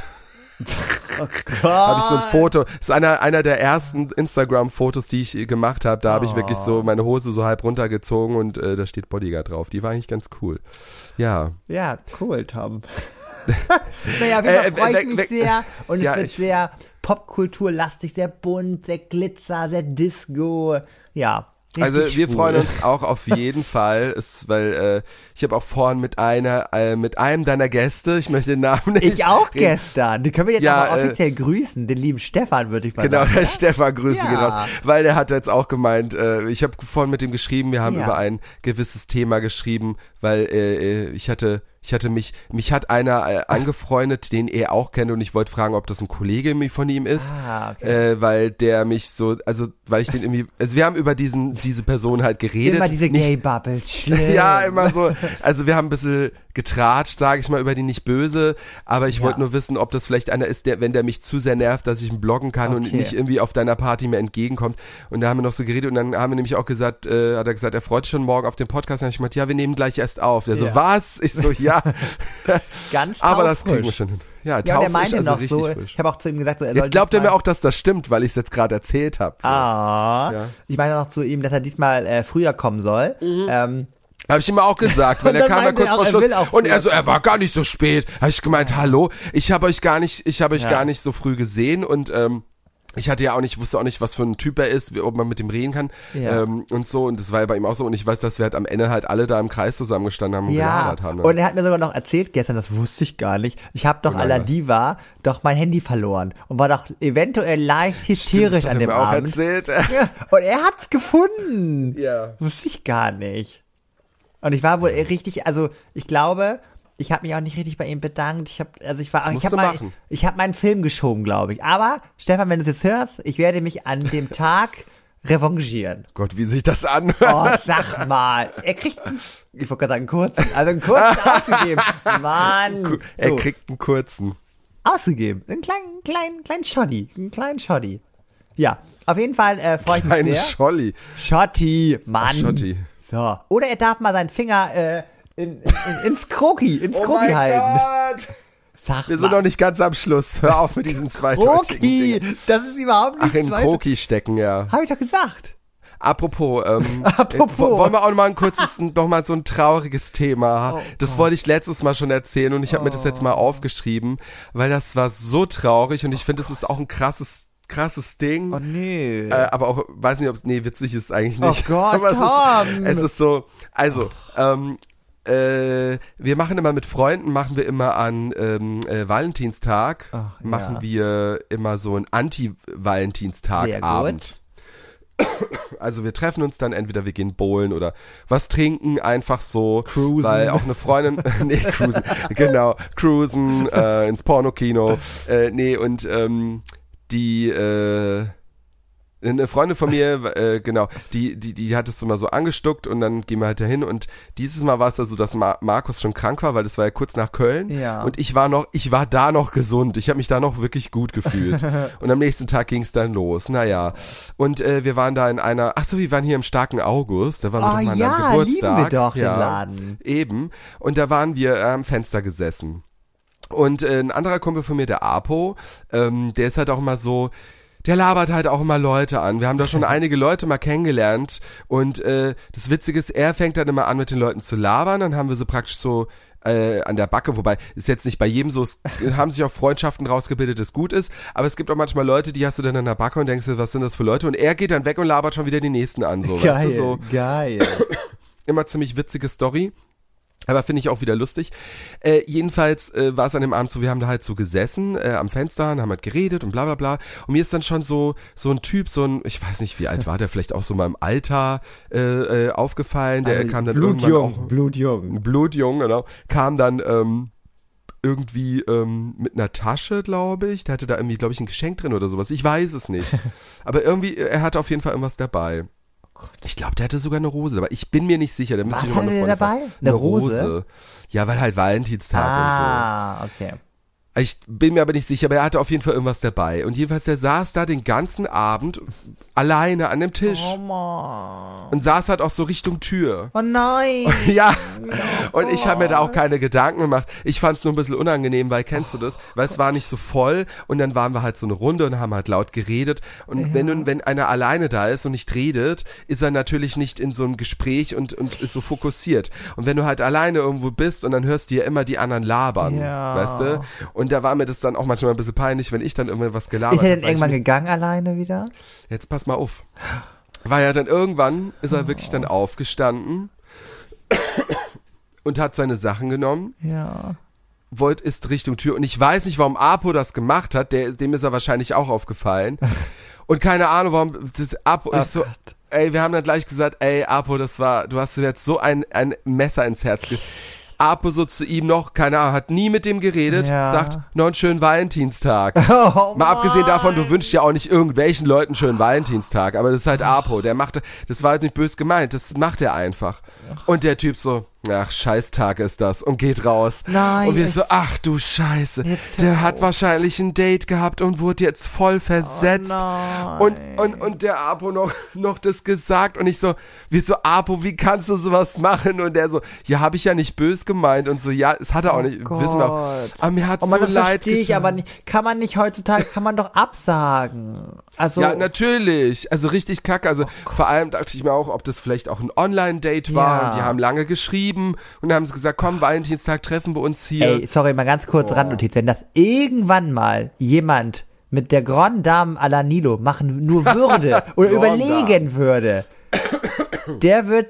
habe ich so ein Foto. Das ist einer, einer der ersten Instagram-Fotos, die ich äh, gemacht habe. Da habe ich wirklich so meine Hose so halb runtergezogen und äh, da steht Bodyguard drauf. Die war eigentlich ganz cool. Ja. Ja, cool, Tom. naja, auf jeden Fall Äh, äh, freue ich mich sehr und es Ja, wird ich- sehr popkulturlastig, sehr bunt, sehr glitzer, sehr Disco. Ja. Also wir schwul. freuen uns auch auf jeden Fall, ist, weil äh, ich habe auch vorhin mit einer, äh, mit einem deiner Gäste, ich möchte den Namen nicht. Ich auch reden. gestern. Die können wir jetzt Ja, aber äh, offiziell grüßen. Den lieben Stefan, würde ich mal Genau, sagen. der Stefan Grüße Ja. gehen raus. Weil der hat jetzt auch gemeint, äh, ich habe vorhin mit ihm geschrieben, wir haben Ja. über ein gewisses Thema geschrieben, weil äh, äh, ich hatte, ich hatte mich, mich hat einer äh, angefreundet, den er auch kennt und ich wollte fragen, ob das ein Kollege von ihm ist, Ah, okay. äh, weil der mich so, also weil ich den irgendwie, also wir haben über diesen, diese Person halt geredet. Immer diese Gay-Bubble. Schlimm. ja, immer so. Also wir haben ein bisschen getratscht, sage ich mal, über die nicht böse. Aber ich Ja. wollte nur wissen, ob das vielleicht einer ist, der, wenn der mich zu sehr nervt, dass ich ihn bloggen kann und Okay. nicht irgendwie auf deiner Party mehr entgegenkommt. Und da haben wir noch so geredet und dann haben wir nämlich auch gesagt, äh, hat er gesagt, er freut sich schon morgen auf den Podcast. Und dann hab ich gemeint, ja, wir nehmen gleich erst auf. Der so, Ja. was? Ich so, ja. Ganz Aber das kriegen wir schon hin. Ja, Ja, und er taufrisch, meinte also noch so, frisch. ich habe auch zu ihm gesagt, so, er Jetzt glaubt er mir auch, dass das stimmt, weil ich es jetzt gerade erzählt habe. So. Ah, Ja. ich meine noch zu ihm, dass er diesmal äh, früher kommen soll. Ähm, Habe ich ihm auch gesagt, weil er kam ja kurz er vor er Schluss. Und er so, er war gar nicht so spät. Habe ich gemeint, hallo, ich habe euch gar nicht, ich habe euch Ja. gar nicht so früh gesehen und ähm, ich hatte ja auch nicht, wusste auch nicht, was für ein Typ er ist, wie, ob man mit ihm reden kann Ja. ähm, und so. Und das war ja bei ihm auch so. Und ich weiß, dass wir halt am Ende halt alle da im Kreis zusammengestanden haben und ja, gelabert haben. ne? und er hat mir sogar noch erzählt gestern, das wusste ich gar nicht. Ich habe doch à la Diva doch mein Handy verloren und war doch eventuell leicht Stimmt, hysterisch das hat an er dem mir auch Abend. erzählt. Ja, und er hat's gefunden. ja. Wusste ich gar nicht. Und ich war wohl richtig, also ich glaube, ich habe mich auch nicht richtig bei ihm bedankt. Ich habe, also ich war, ich habe mal, ich habe meinen Film geschoben, glaube ich. Aber Stefan, wenn du es jetzt hörst, ich werde mich an dem Tag revanchieren. Gott, wie sich das anhört. Oh, sag mal, er kriegt, einen, ich wollte gerade sagen, einen kurzen, also einen kurzen ausgegeben. Mann, Er so, kriegt einen kurzen. ausgegeben, einen kleinen, kleinen, kleinen Shoddy, einen kleinen Shoddy. Ja, auf jeden Fall äh, freue ich mich Ein sehr. Scholli. Schotti, Mann. Schotti. So. Oder er darf mal seinen Finger äh, in, in, in, ins Kroki, ins Kroki halten. Oh Gott. Sag Wir sind mal. noch nicht ganz am Schluss. Hör auf mit diesen zweideutigen. Kroki, das ist überhaupt nicht Ach, in Kroki stecken, ja. Habe ich doch gesagt. Apropos, ähm, Apropos. äh, wo- wollen wir auch noch mal ein kurzes, noch mal so ein trauriges Thema. Oh das wollte ich letztes Mal schon erzählen und ich habe mir das jetzt mal aufgeschrieben, weil das war so traurig und ich finde, es ist auch ein krasses, krasses Ding. Oh nee. Äh, aber auch, weiß nicht, ob es, nee, witzig ist eigentlich Oh nicht. Gott, aber es Tom. Ist, es ist so, also, ähm, äh, wir machen immer mit Freunden, machen wir immer an ähm, äh, Valentinstag, Ach, machen ja. wir immer so einen Anti-Valentinstag-Abend. Also wir treffen uns dann entweder wir gehen bowlen oder was trinken, einfach so. Cruisen. Weil auch eine Freundin, nee, cruisen, genau, cruisen, äh, ins Pornokino, äh, nee, und ähm, die, äh, Eine Freundin von mir, äh, genau, die, die, die hat es so mal so angestuckt und dann gehen wir halt dahin und dieses Mal war es also, dass Mar Markus schon krank war, weil das war ja kurz nach Köln Ja. und ich war noch, ich war da noch gesund, ich habe mich da noch wirklich gut gefühlt. Und am nächsten Tag ging es dann los, naja und äh, wir waren da in einer, ach so, wir waren hier im starken August, da waren wir Oh doch mal an ja, einem Geburtstag. lieben wir doch den ja, Laden. Eben. Und da waren wir am Fenster gesessen und äh, ein anderer Kumpel von mir, der Apo, ähm, der ist halt auch immer so, der labert halt auch immer Leute an. Wir haben da schon einige Leute mal kennengelernt und äh, das Witzige ist, er fängt dann immer an mit den Leuten zu labern, dann haben wir so praktisch so äh, an der Backe, wobei ist jetzt nicht bei jedem so, es haben sich auch Freundschaften rausgebildet, das gut ist, aber es gibt auch manchmal Leute, die hast du dann an der Backe und denkst dir, was sind das für Leute? Und er geht dann weg und labert schon wieder die nächsten an, so, weißt du, so geil. immer ziemlich witzige Story. Aber finde ich auch wieder lustig. Äh, jedenfalls äh, war es an dem Abend so, wir haben da halt so gesessen äh, am Fenster und haben halt geredet und bla bla bla. Und mir ist dann schon so so ein Typ, so ein, ich weiß nicht, wie alt war der, vielleicht auch so mal im Alter äh, äh, aufgefallen. Der kam dann irgendwann auch Blutjung. blutjung, genau, kam dann ähm, irgendwie ähm, mit einer Tasche, glaube ich. Der hatte da irgendwie, glaube ich, ein Geschenk drin oder sowas. Ich weiß es nicht. Aber irgendwie, er hatte auf jeden Fall irgendwas dabei. Ich glaube, der hatte sogar eine Rose dabei. Ich bin mir nicht sicher. Da müsste Was ich noch mal eine Freundin dabei? fragen. Eine Rose? Ja, weil halt Valentinstag Ah, okay. und so. Ich bin mir aber nicht sicher, aber er hatte auf jeden Fall irgendwas dabei. Und jedenfalls, der saß da den ganzen Abend alleine an dem Tisch. Oh Mann. Und saß halt auch so Richtung Tür. Oh nein. Ja, und ich habe mir da auch keine Gedanken gemacht. Ich fand es nur ein bisschen unangenehm, weil kennst du das? Weil es war nicht so voll und dann waren wir halt so eine Runde und haben halt laut geredet. Und wenn, du, wenn einer alleine da ist und nicht redet, ist er natürlich nicht in so einem Gespräch und, und ist so fokussiert. Und wenn du halt alleine irgendwo bist und dann hörst du ja immer die anderen labern, Ja. weißt du? Und da war mir das dann auch manchmal ein bisschen peinlich, wenn ich dann irgendwie was gelabert Ist er denn irgendwann gegangen alleine wieder? Jetzt pass mal auf. War ja dann irgendwann, ist er wirklich dann aufgestanden und hat seine Sachen genommen, Ja. wollt ist Richtung Tür und ich weiß nicht, warum Apo das gemacht hat, der, dem ist er wahrscheinlich auch aufgefallen. Und keine Ahnung, warum das Apo, Oh ich so, ey, wir haben dann gleich gesagt, ey, Apo, das war, du hast dir jetzt so ein, ein Messer ins Herz ge Apo so zu ihm noch, keine Ahnung, hat nie mit dem geredet, Ja. sagt, noch einen schönen Valentinstag. Oh Mal abgesehen davon, du wünschst ja auch nicht irgendwelchen Leuten schönen Valentinstag, aber das ist halt Apo, der macht, das war halt nicht böse gemeint, das macht er einfach. Und der Typ so, ach, Scheißtag ist das und geht raus. Nein, Und wir so, ach du Scheiße, der hat wahrscheinlich ein Date gehabt und wurde jetzt voll versetzt. Oh nein. und, und, und der Apo noch, noch das gesagt und ich so, wie so, Apo, wie kannst du sowas machen? Und der so, ja, habe ich ja nicht böse gemeint und so, ja, es hat er auch nicht, wissen wir auch. Gott. Aber mir hat Oh so leid verstehe ich getan. aber nicht. Kann man nicht heutzutage, kann man doch absagen. Also, Ja, natürlich. Also richtig kacke. Also vor allem dachte ich mir auch, ob das vielleicht auch ein Online-Date war Ja. und die haben lange geschrieben und dann haben sie gesagt, komm, Valentinstag treffen wir uns hier. ey, sorry, mal ganz kurz Randnotiz. Wenn das irgendwann mal jemand mit der Grande Dame à la Nilo machen nur würde oder überlegen würde, der wird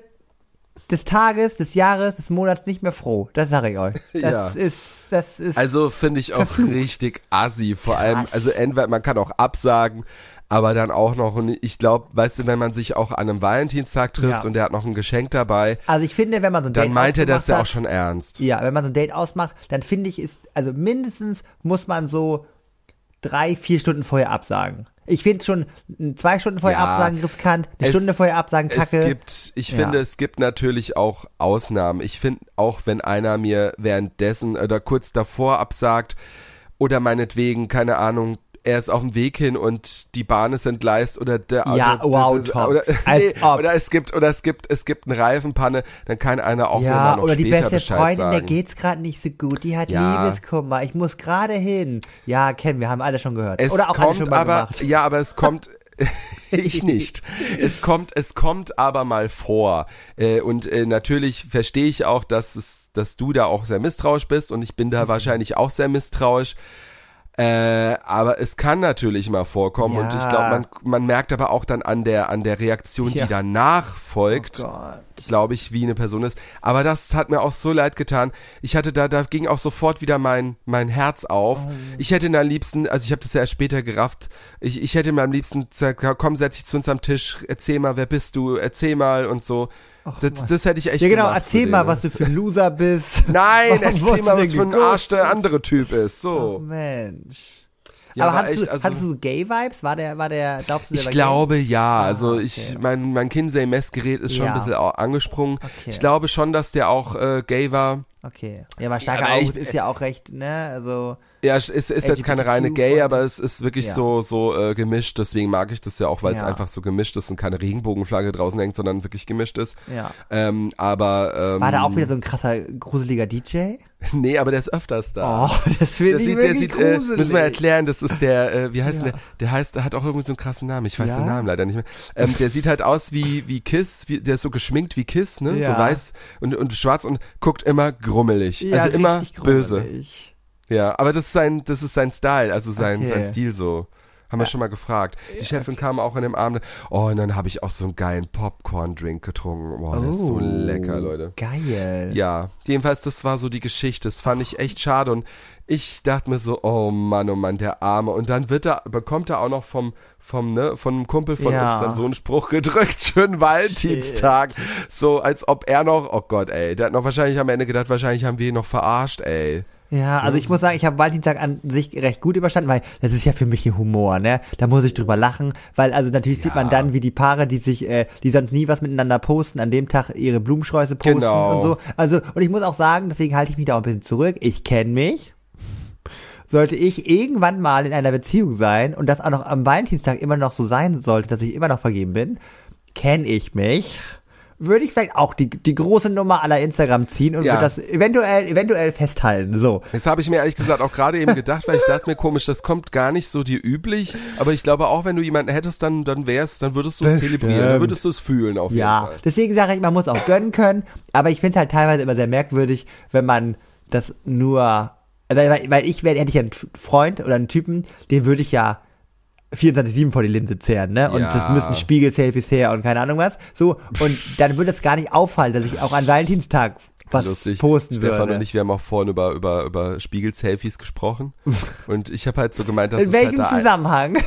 des Tages, des Jahres, des Monats nicht mehr froh. Das sage ich euch. Das Ja. ist, das ist. Also finde ich auch richtig assi. Vor allem, also entweder man kann auch absagen, aber dann auch noch, und ich glaube, weißt du, wenn man sich auch an einem Valentinstag trifft Ja. und der hat noch ein Geschenk dabei, also ich finde, wenn man so ein Date dann meint er das ja auch schon ernst. Ja, wenn man so ein Date ausmacht, dann finde ich, ist, also mindestens muss man so drei, vier Stunden vorher absagen. Ich finde schon zwei Stunden vorher Ja, absagen riskant, eine Es- Stunde vorher absagen kacke. Es gibt, ich Ja. finde, es gibt natürlich auch Ausnahmen. Ich finde auch, wenn einer mir währenddessen oder kurz davor absagt oder meinetwegen, keine Ahnung, er ist auf dem Weg hin und die Bahn ist entgleist oder der Ja, der- wow, das- top. Oder, nee, oder es gibt oder es gibt es gibt eine Reifenpanne, dann kann einer auch ja, immer noch oder die beste Bescheid Freundin, der sagen. geht's gerade nicht so gut, die hat Ja. Liebeskummer, ich muss gerade hin. Ja, kennen wir, haben alle schon gehört. Es oder auch alle kommt schon mal aber, gemacht. ja, aber es kommt, ich nicht. Es kommt, es kommt aber mal vor. Äh, und äh, natürlich verstehe ich auch, dass es, dass du da auch sehr misstrauisch bist und ich bin da wahrscheinlich auch sehr misstrauisch. Äh, aber es kann natürlich mal vorkommen und Ja. ich glaube, man, man merkt aber auch dann an der, an der Reaktion, Ja. die danach folgt, Oh glaube ich, wie eine Person ist. Aber das hat mir auch so leid getan. Ich hatte da, da ging auch sofort wieder mein, mein Herz auf. Oh. Ich hätte ihn am liebsten, also ich habe das ja erst später gerafft, ich, ich hätte mir am liebsten gesagt, komm, setz dich zu uns am Tisch, erzähl mal, wer bist du, erzähl mal und so. Das, das hätte ich echt Ja genau, erzähl mal, was du für ein Loser bist. Nein, erzähl mal, du was für ein? Arsch der andere Typ ist. Oh So. Mensch. Ja, aber war hattest, echt, du, also- hattest du Gay-Vibes? War der, war der, glaubst du, der Ich glaube ja. Ah, Also okay. ich, mein, mein Kinsey-Messgerät ist schon Ja. ein bisschen angesprungen. Okay. Ich glaube schon, dass der auch äh, gay war. Okay. Ja, aber starker ich- August ist ja auch recht, ne, also, Ja, es ist, ist jetzt keine reine Gay, aber es ist wirklich Ja. so so äh, gemischt. Deswegen mag ich das ja auch, weil es Ja. einfach so gemischt ist und keine Regenbogenflagge draußen hängt, sondern wirklich gemischt ist. ja. Ähm, aber ähm, War da auch wieder so ein krasser, gruseliger DJ? nee, aber der ist öfters da. Oh, das finde Der ich sieht, der sieht, äh, müssen wir erklären, das ist der, äh, wie heißt Ja. der? Der heißt, der hat auch irgendwie so einen krassen Namen. Ich weiß Ja? den Namen leider nicht mehr. Ähm, der sieht halt aus wie, wie Kiss, wie, der ist so geschminkt wie Kiss, ne? So Ja. weiß und, und schwarz und guckt immer grummelig. Ja, also immer richtig böse. Ja, aber das ist sein, das ist sein Style, also sein, Okay. sein Stil so. Haben wir schon mal gefragt. Die Chefin kam auch an dem Abend. Oh, und dann habe ich auch so einen geilen Popcorn-Drink getrunken. Boah, der ist so Oh, lecker, Leute. Geil. Ja, jedenfalls, das war so die Geschichte. Das fand ich echt schade. Und ich dachte mir so, oh Mann, oh Mann, der Arme. Und dann wird er, bekommt er auch noch vom, vom, ne, von einem Kumpel von Ja. uns dann so einen Spruch gedrückt. Schönen Valentinstag. So, als ob er noch, oh Gott, ey. Der hat noch wahrscheinlich am Ende gedacht, wahrscheinlich haben wir ihn noch verarscht, ey. Ja, also ich muss sagen, ich habe Valentinstag an sich recht gut überstanden, weil das ist ja für mich ein Humor, ne? Da muss ich drüber lachen, weil also natürlich sieht man dann, wie die Paare, die sich, äh, die sonst nie was miteinander posten, an dem Tag ihre Blumensträuße posten Genau. und so. Also und ich muss auch sagen, deswegen halte ich mich da auch ein bisschen zurück. Ich kenne mich. Sollte ich irgendwann mal in einer Beziehung sein und das auch noch am Valentinstag immer noch so sein sollte, dass ich immer noch vergeben bin, kenne ich mich, würde ich vielleicht auch die, die große Nummer aller Instagram ziehen und Ja. würde das eventuell, eventuell festhalten. So. Das habe ich mir ehrlich gesagt auch gerade eben gedacht, weil ich dachte mir komisch, das kommt gar nicht so dir üblich. Aber ich glaube auch, wenn du jemanden hättest, dann, dann wär's, dann würdest du es zelebrieren, dann würdest du es fühlen auf jeden Ja, Fall. deswegen sage ich, man muss auch gönnen können, aber ich finde es halt teilweise immer sehr merkwürdig, wenn man das nur, weil, weil, ich wäre, hätte ich ja einen Freund oder einen Typen, den würde ich ja 24-7 vor die Linse zehren, ne? Und Ja. das müssen Spiegel-Selfies her und keine Ahnung was. So, und dann würde es gar nicht auffallen, dass ich auch an Valentinstag was Lustig. posten Stefan würde. und ich, wir haben auch vorhin über, über, über Spiegel-Selfies gesprochen. und ich habe halt so gemeint, dass In es welchem halt da Zusammenhang?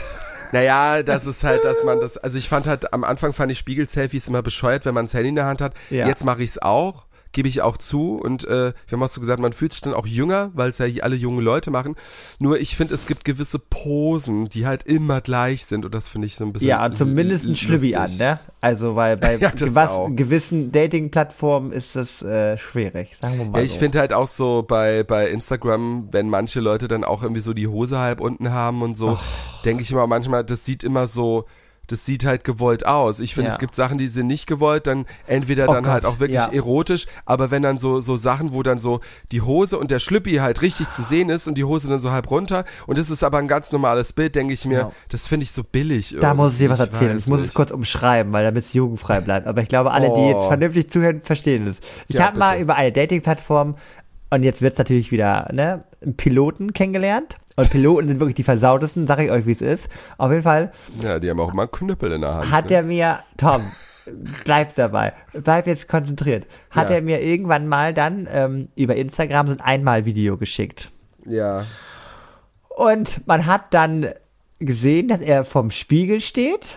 Naja, das ist halt, dass man das, also ich fand halt, am Anfang fand ich Spiegel-Selfies immer bescheuert, wenn man das Handy in der Hand hat. Ja. Jetzt mache ich es auch, gebe ich auch zu und äh, wir haben auch so gesagt, man fühlt sich dann auch jünger, weil es ja alle junge Leute machen. Nur ich finde, es gibt gewisse Posen, die halt immer gleich sind und das finde ich so ein bisschen Ja, zumindest ein Schlübbi an, ne? Also, weil bei Ja, gewas, gewissen Dating-Plattformen ist das äh, schwierig, sagen wir mal Ja, ich so. finde halt auch so bei, bei Instagram, wenn manche Leute dann auch irgendwie so die Hose halb unten haben und so, denke ich immer manchmal, das sieht immer so, das sieht halt gewollt aus. Ich finde, Ja. es gibt Sachen, die sind nicht gewollt, dann entweder Oh dann Gott, halt auch wirklich ja. erotisch, aber wenn dann so, so Sachen, wo dann so die Hose und der Schlüppi halt richtig zu sehen ist und die Hose dann so halb runter und es ist aber ein ganz normales Bild, denke ich mir, Ja. das finde ich so billig. Da muss ich dir was erzählen. weiß Ich muss nicht. es kurz umschreiben, weil damit es jugendfrei bleibt. Aber ich glaube, alle, die jetzt Oh. vernünftig zuhören, verstehen es. Ich Ja, habe mal über eine Dating-Plattform und jetzt wird's natürlich wieder, ne, Piloten kennengelernt. Und Piloten sind wirklich die versautesten, sag ich euch, wie es ist. Auf jeden Fall Ja, die haben auch mal einen Knüppel in der Hand. hat ne? er mir, Tom, bleib dabei, bleib jetzt konzentriert, hat Ja. er mir irgendwann mal dann ähm, über Instagram so ein Einmal-Video geschickt. Ja. Und man hat dann gesehen, dass er vom Spiegel steht,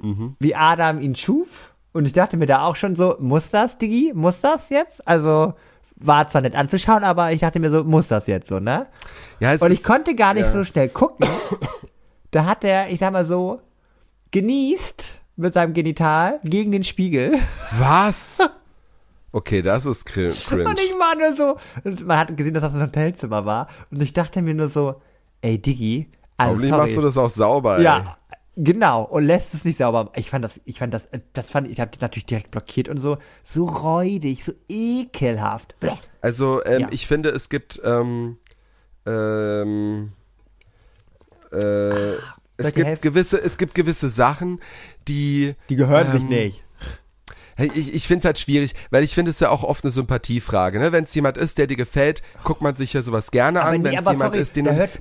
Mhm. wie Adam ihn schuf. Und ich dachte mir da auch schon so, muss das, Digi? Muss das jetzt? Also, war zwar nett anzuschauen, aber ich dachte mir so, muss das jetzt so, ne? Ja, es Und ich ist, konnte gar nicht ja. so schnell gucken. Da hat er, ich sag mal so, genießt mit seinem Genital gegen den Spiegel. was? Okay, das ist cr- cringe. Und ich war nur so, man hat gesehen, dass das ein Hotelzimmer war. Und ich dachte mir nur so, ey, Digi, also Hoffentlich sorry. machst du das auch sauber, ey. Ja, genau. Und lässt es nicht sauber. Ich fand das, ich fand das, das fand ich, ich habe die natürlich direkt blockiert und so, so räudig, so ekelhaft. Also, ähm, Ja. ich finde, es gibt, ähm, ähm, äh, es dir gibt helfen? gewisse, es gibt gewisse Sachen, die, Die gehören sich Ähm, nicht. Hey, ich, ich finde es halt schwierig, weil ich finde es ja auch oft eine Sympathiefrage. Ne? Wenn es jemand ist, der dir gefällt, guckt man sich ja sowas gerne Aber an. nee, Wenn es jemand sorry, ist, den mir jetzt,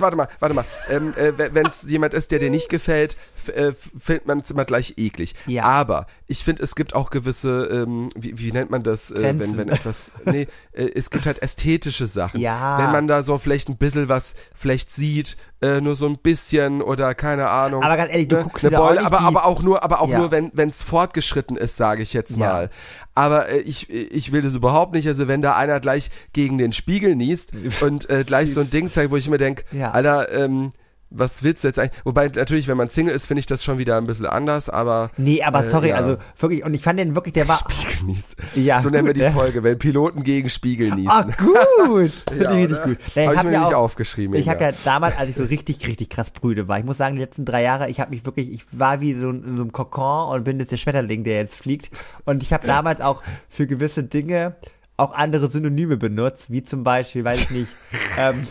warte, mal, warte mal. Ähm, äh, wenn es jemand ist, der dir nicht gefällt, äh, findet man es immer gleich eklig. Ja. Aber ich finde, es gibt auch gewisse, ähm, wie, wie nennt man das, äh, wenn, wenn etwas, nee, äh, es gibt halt ästhetische Sachen. Ja. Wenn man da so vielleicht ein bisschen was vielleicht sieht, äh, nur so ein bisschen oder keine Ahnung. Aber ganz ehrlich, du ne, guckst eine auch Beule, nicht aber, aber auch nur, aber auch Ja. nur, wenn es fortgeschritten ist, sage ich jetzt Ja. mal. Aber äh, ich, ich will das überhaupt nicht. Also wenn da einer gleich gegen den Spiegel niest und äh, gleich so ein Ding zeigt, wo ich mir denke, Ja. Alter, ähm, was willst du jetzt eigentlich? Wobei natürlich, wenn man Single ist, finde ich das schon wieder ein bisschen anders, aber Nee, aber Äh, sorry, ja. also wirklich, und ich fand den wirklich, der war. Spiegel niest. Ja, so nennen wir gut, die ne? Folge, wenn Piloten gegen Spiegel niesen. Ah, gut! Finde Ja, ich richtig oder? gut. Nee, Hab ich hab mir ja nicht auch- aufgeschrieben. Ich habe ja damals, als ich so richtig, richtig krass brüde war, ich muss sagen, die letzten drei Jahre, ich habe mich wirklich, ich war wie so in so einem Kokon und bin jetzt der Schmetterling, der jetzt fliegt. Und ich habe damals auch für gewisse Dinge auch andere Synonyme benutzt, wie zum Beispiel, weiß ich nicht, ähm,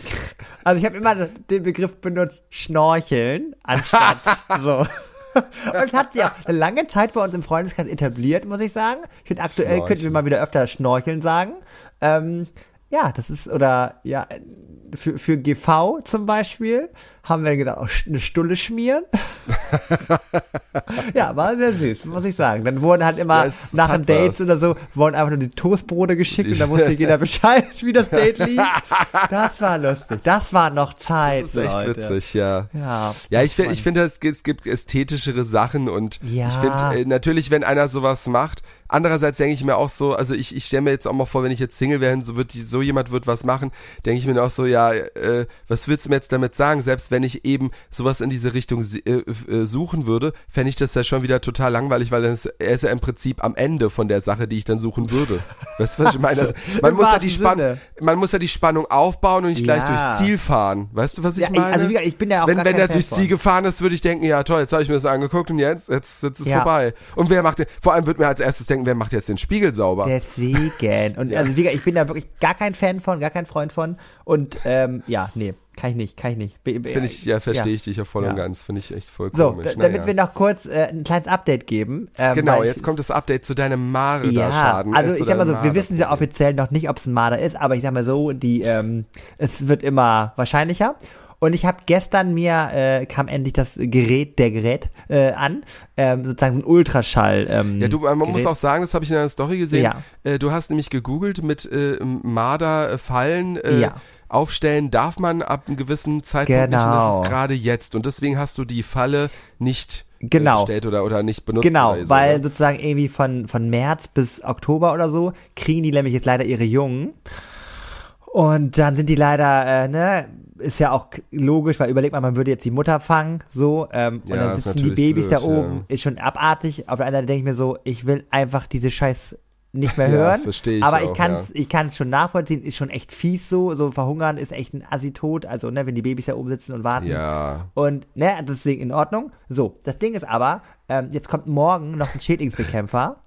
also ich habe immer den Begriff benutzt, schnorcheln, anstatt so. Und es hat sich auch eine lange Zeit bei uns im Freundeskreis etabliert, muss ich sagen. Ich finde, aktuell könnten wir mal wieder öfter schnorcheln sagen. Ähm, ja, das ist, oder ja, für, für GV zum Beispiel haben wir gedacht, auch eine Stulle schmieren. ja, war sehr süß, muss ich sagen. Dann wurden halt immer Ja, nach den Dates oder so, wurden einfach nur die Toastbrote geschickt und dann wusste jeder Bescheid, wie das Date lief. Das war lustig. Das war noch Zeit, Das ist echt Leute. witzig, ja. Ja, Ja, ich, ich finde, es gibt, es gibt ästhetischere Sachen und Ja. ich finde, äh, natürlich, wenn einer sowas macht, andererseits denke ich mir auch so, also ich, ich stelle mir jetzt auch mal vor, wenn ich jetzt Single wäre so, wird, die- so jemand wird was machen, denke ich mir auch so, ja, äh, was willst du mir jetzt damit sagen? Selbst wenn ich eben sowas in diese Richtung äh, äh, suchen würde, fände ich das ja schon wieder total langweilig, weil das, er ist ja im Prinzip am Ende von der Sache, die ich dann suchen würde. Weißt du, was ich meine? Also, man, Im muss ja die Spannung, man muss ja die Spannung aufbauen und nicht gleich Ja. durchs Ziel fahren. Weißt du, was ich Ja, ich- meine? also wie gesagt, ich bin ja auch wenn, wenn er durchs. Ziel gefahren ist, würde ich denken, ja toll, jetzt habe ich mir das angeguckt und jetzt, jetzt, jetzt ist Ja. vorbei. Und wer macht den, vor allem wird mir als erstes denken, wer macht jetzt den Spiegel sauber? Deswegen. Und also wie gesagt, ich bin da wirklich gar kein Fan von, gar kein Freund von. Und ähm, ja, nee, kann ich nicht, kann ich nicht. Finde ich, ja, verstehe ich dich ja voll Ja. und ganz. Finde ich echt voll So, komisch. da, damit Naja. wir noch kurz äh, ein kleines Update geben. Ähm, Genau, jetzt ich, kommt das Update zu deinem Mare ja, da Schaden. also äh, ich sag mal so, wir wissen ja offiziell noch nicht, ob es ein Marder ist, aber ich sag mal so, die, ähm, es wird immer wahrscheinlicher. Und ich habe gestern mir äh, kam endlich das Gerät, der Gerät äh, an, ähm, sozusagen ein Ultraschall. Ähm, Ja, du, man muss Gerät. auch sagen, das habe ich in einer Story gesehen. Ja. Äh, du hast nämlich gegoogelt mit äh, Marder-Fallen. Äh, Ja. Aufstellen darf man ab einem gewissen Zeitpunkt nicht und Genau. das ist gerade jetzt. Und deswegen hast du die Falle nicht äh, Genau. bestellt oder, oder nicht benutzt. Genau, so, weil ne? sozusagen irgendwie von, von März bis Oktober oder so kriegen die nämlich jetzt leider ihre Jungen. Und dann sind die leider, äh, ne, ist ja auch logisch, weil überlegt mal, man würde jetzt die Mutter fangen, so, ähm, und Ja, dann ist sitzen die Babys blöd, da oben, ist schon abartig. Auf der anderen Seite denke ich mir so, ich will einfach diese Scheiß nicht mehr Ja, hören. versteh ich aber auch, ich kann's, ich kann's schon nachvollziehen, ist schon echt fies so, so verhungern ist echt ein Assi-Tod, also, ne, wenn die Babys da oben sitzen und warten. Ja. Und, ne, deswegen in Ordnung. So, das Ding ist aber, ähm, jetzt kommt morgen noch ein Schädlingsbekämpfer.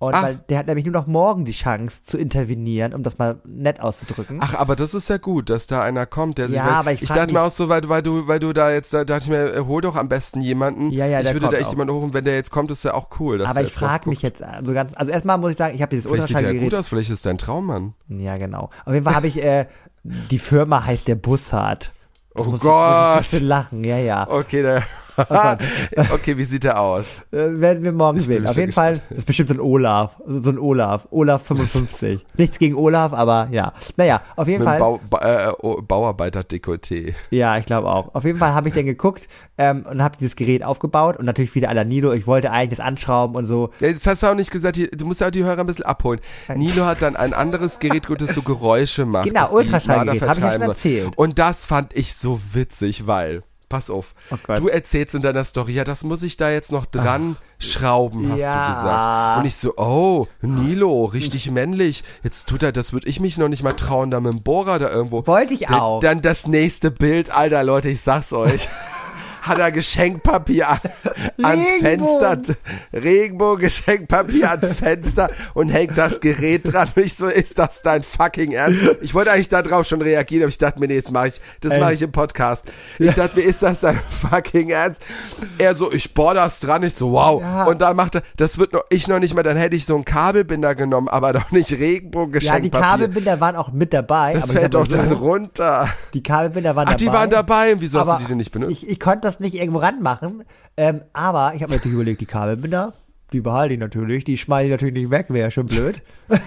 Und Ah. weil der hat nämlich nur noch morgen die Chance zu intervenieren, um das mal nett auszudrücken. Ach, aber das ist ja gut, dass da einer kommt, der sich. Ja, weil, aber ich ich dachte mir mich- auch so, weil, weil du, weil du da jetzt, da dachte ich mir, äh, hol doch am besten jemanden. Ja, ja, ich würde da echt auch. jemanden holen, wenn der jetzt kommt, ist ja auch cool. Aber ich frage mich jetzt also ganz, also erstmal muss ich sagen, ich habe dieses Vielleicht sieht der gut aus, vielleicht ist der ein Traummann. Ja, genau. Auf jeden Fall habe ich, äh, die Firma heißt der Bussard. Oh Gott. Muss ich ein bisschen lachen, ja, ja. Okay, der. Okay, wie sieht der aus? Äh, werden wir morgen Ich sehen. Auf jeden Fall ist bestimmt so ein Olaf. So ein Olaf. Olaf 55. Nichts gegen Olaf, aber ja. Naja, auf jeden Mit Fall. Bau, ba, äh, oh, Bauarbeiter-Dekolleté. Ja, ich glaube auch. Auf jeden Fall habe ich dann geguckt ähm, und habe dieses Gerät aufgebaut und natürlich wieder la Nido. Ich wollte eigentlich das anschrauben und so. Ja, jetzt hast du auch nicht gesagt, du musst ja auch die Hörer ein bisschen abholen. Nilo hat dann ein anderes Gerät, gut, das so Geräusche macht. Genau, Ultraschallgerät, Marder hab ich ja schon soll. erzählt. Und das fand ich so witzig, weil, pass auf, Oh du erzählst in deiner Story, ja, das muss ich da jetzt noch dran schrauben, hast Ja. du gesagt. Und ich so, oh, Nilo, richtig männlich. Jetzt tut er, das würde ich mich noch nicht mal trauen, da mit dem Bohrer da irgendwo. Wollte ich auch. Dann das nächste Bild, Alter, Leute, ich sag's euch. Hat er Geschenkpapier an, ans Regenbogen. Fenster, Regenbogen-Geschenkpapier ans Fenster und hängt das Gerät dran. Und ich so, ist das dein fucking Ernst? Ich wollte eigentlich darauf schon reagieren, aber ich dachte mir, nee, jetzt mache ich, das mache ich im Podcast. Ich dachte mir, ist das dein fucking Ernst? Er so, ich bohr das dran. Ich so, wow. Ja. Und dann macht er, das wird noch, ich noch nicht mal, dann hätte ich so einen Kabelbinder genommen, aber doch nicht Ja, die. Kabelbinder waren auch mit dabei. das fällt doch dann runter. Die Kabelbinder waren Ach, dabei. die waren dabei. Und wieso hast du die denn nicht benutzt? Ich, ich konnte das das nicht irgendwo ranmachen. Ähm, aber ich habe natürlich überlegt, die Kabelbinder, die behalte ich natürlich. Die schmeiße ich natürlich nicht weg, wäre ja schon blöd.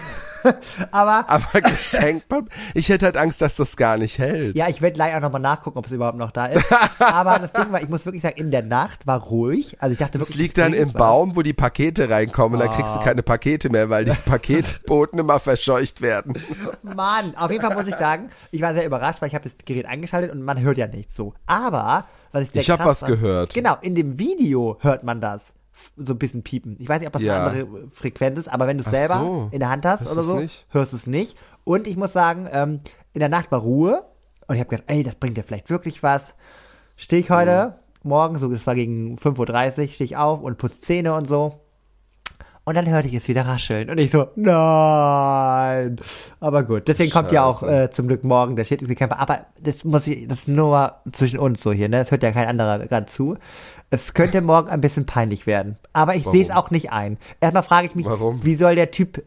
aber Aber Geschenkpapier, ich hätte halt Angst, dass das gar nicht hält. ja, ich werde gleich auch nochmal nachgucken, ob es überhaupt noch da ist. aber das Ding war, ich muss wirklich sagen, in der Nacht war ruhig. Also ich dachte Das wirklich, liegt dann im was. Baum, wo die Pakete reinkommen und dann kriegst du Ah. keine Pakete mehr, weil die Paketboten immer verscheucht werden. Mann, auf jeden Fall muss ich sagen, ich war sehr überrascht, weil ich habe das Gerät angeschaltet und man hört ja nichts so. Aber, was ich sehr Ich hab krass was fand- gehört. Genau, in dem Video hört man das. So ein bisschen piepen. Ich weiß nicht, ob das Ja. eine andere Frequenz ist, aber wenn du es selber so. in der Hand hast Hörst oder so, nicht? hörst du es nicht. Und ich muss sagen, ähm, in der Nacht war Ruhe und ich habe gedacht, ey, das bringt dir vielleicht wirklich was. Stehe ich heute, Mhm. morgen, so es war gegen 5.30 Uhr, stehe ich auf und putze Zähne und so. Und dann hörte ich es wieder rascheln. Und ich so, nein. Aber gut, deswegen kommt ja auch Scheiße. äh, zum Glück morgen der Schädlingsbekämpfer. Aber das muss ich, das ist nur zwischen uns so hier, ne? Das hört ja kein anderer gerade zu. Es könnte morgen ein bisschen peinlich werden. Aber ich sehe es auch nicht ein. Erstmal frage ich mich, Warum? wie soll der Typ,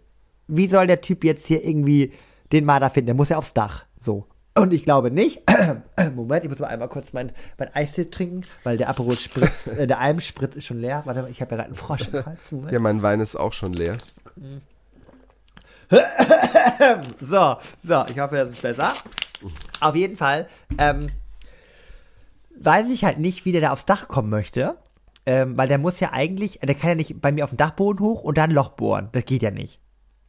wie soll der Typ jetzt hier irgendwie den Marder finden? Der muss ja aufs Dach. So. Und ich glaube nicht. Moment, ich muss mal einmal kurz mein, mein Eistee trinken, weil der Aperol Spritz, äh, der Almspritz ist schon leer. Warte mal, ich habe ja gerade einen Frosch im Hals. Moment. Ja, mein Wein ist auch schon leer. So, so, ich hoffe, das ist besser. Auf jeden Fall, ähm, weiß ich halt nicht, wie der da aufs Dach kommen möchte. Ähm, weil der muss ja eigentlich, der kann ja nicht bei mir auf den Dachboden hoch und dann ein Loch bohren. Das geht ja nicht.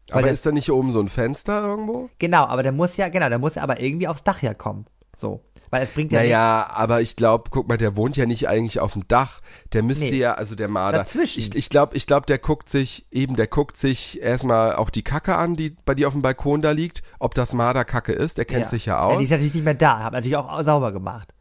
Weil Aber der- ist da nicht oben so ein Fenster irgendwo? Genau, aber der muss ja, genau, der muss ja aber irgendwie aufs Dach ja kommen. So. Weil es bringt ja. Naja, aber ich glaube, guck mal, der wohnt ja nicht eigentlich auf dem Dach. Der müsste Nee. ja, also der Marder. Dazwischen. Ich, ich glaube, ich glaub, der guckt sich, eben, der guckt sich erstmal auch die Kacke an, die bei dir auf dem Balkon da liegt. Ob das Marderkacke ist, der kennt sich ja aus. die ist natürlich nicht mehr da, hab natürlich auch sauber gemacht.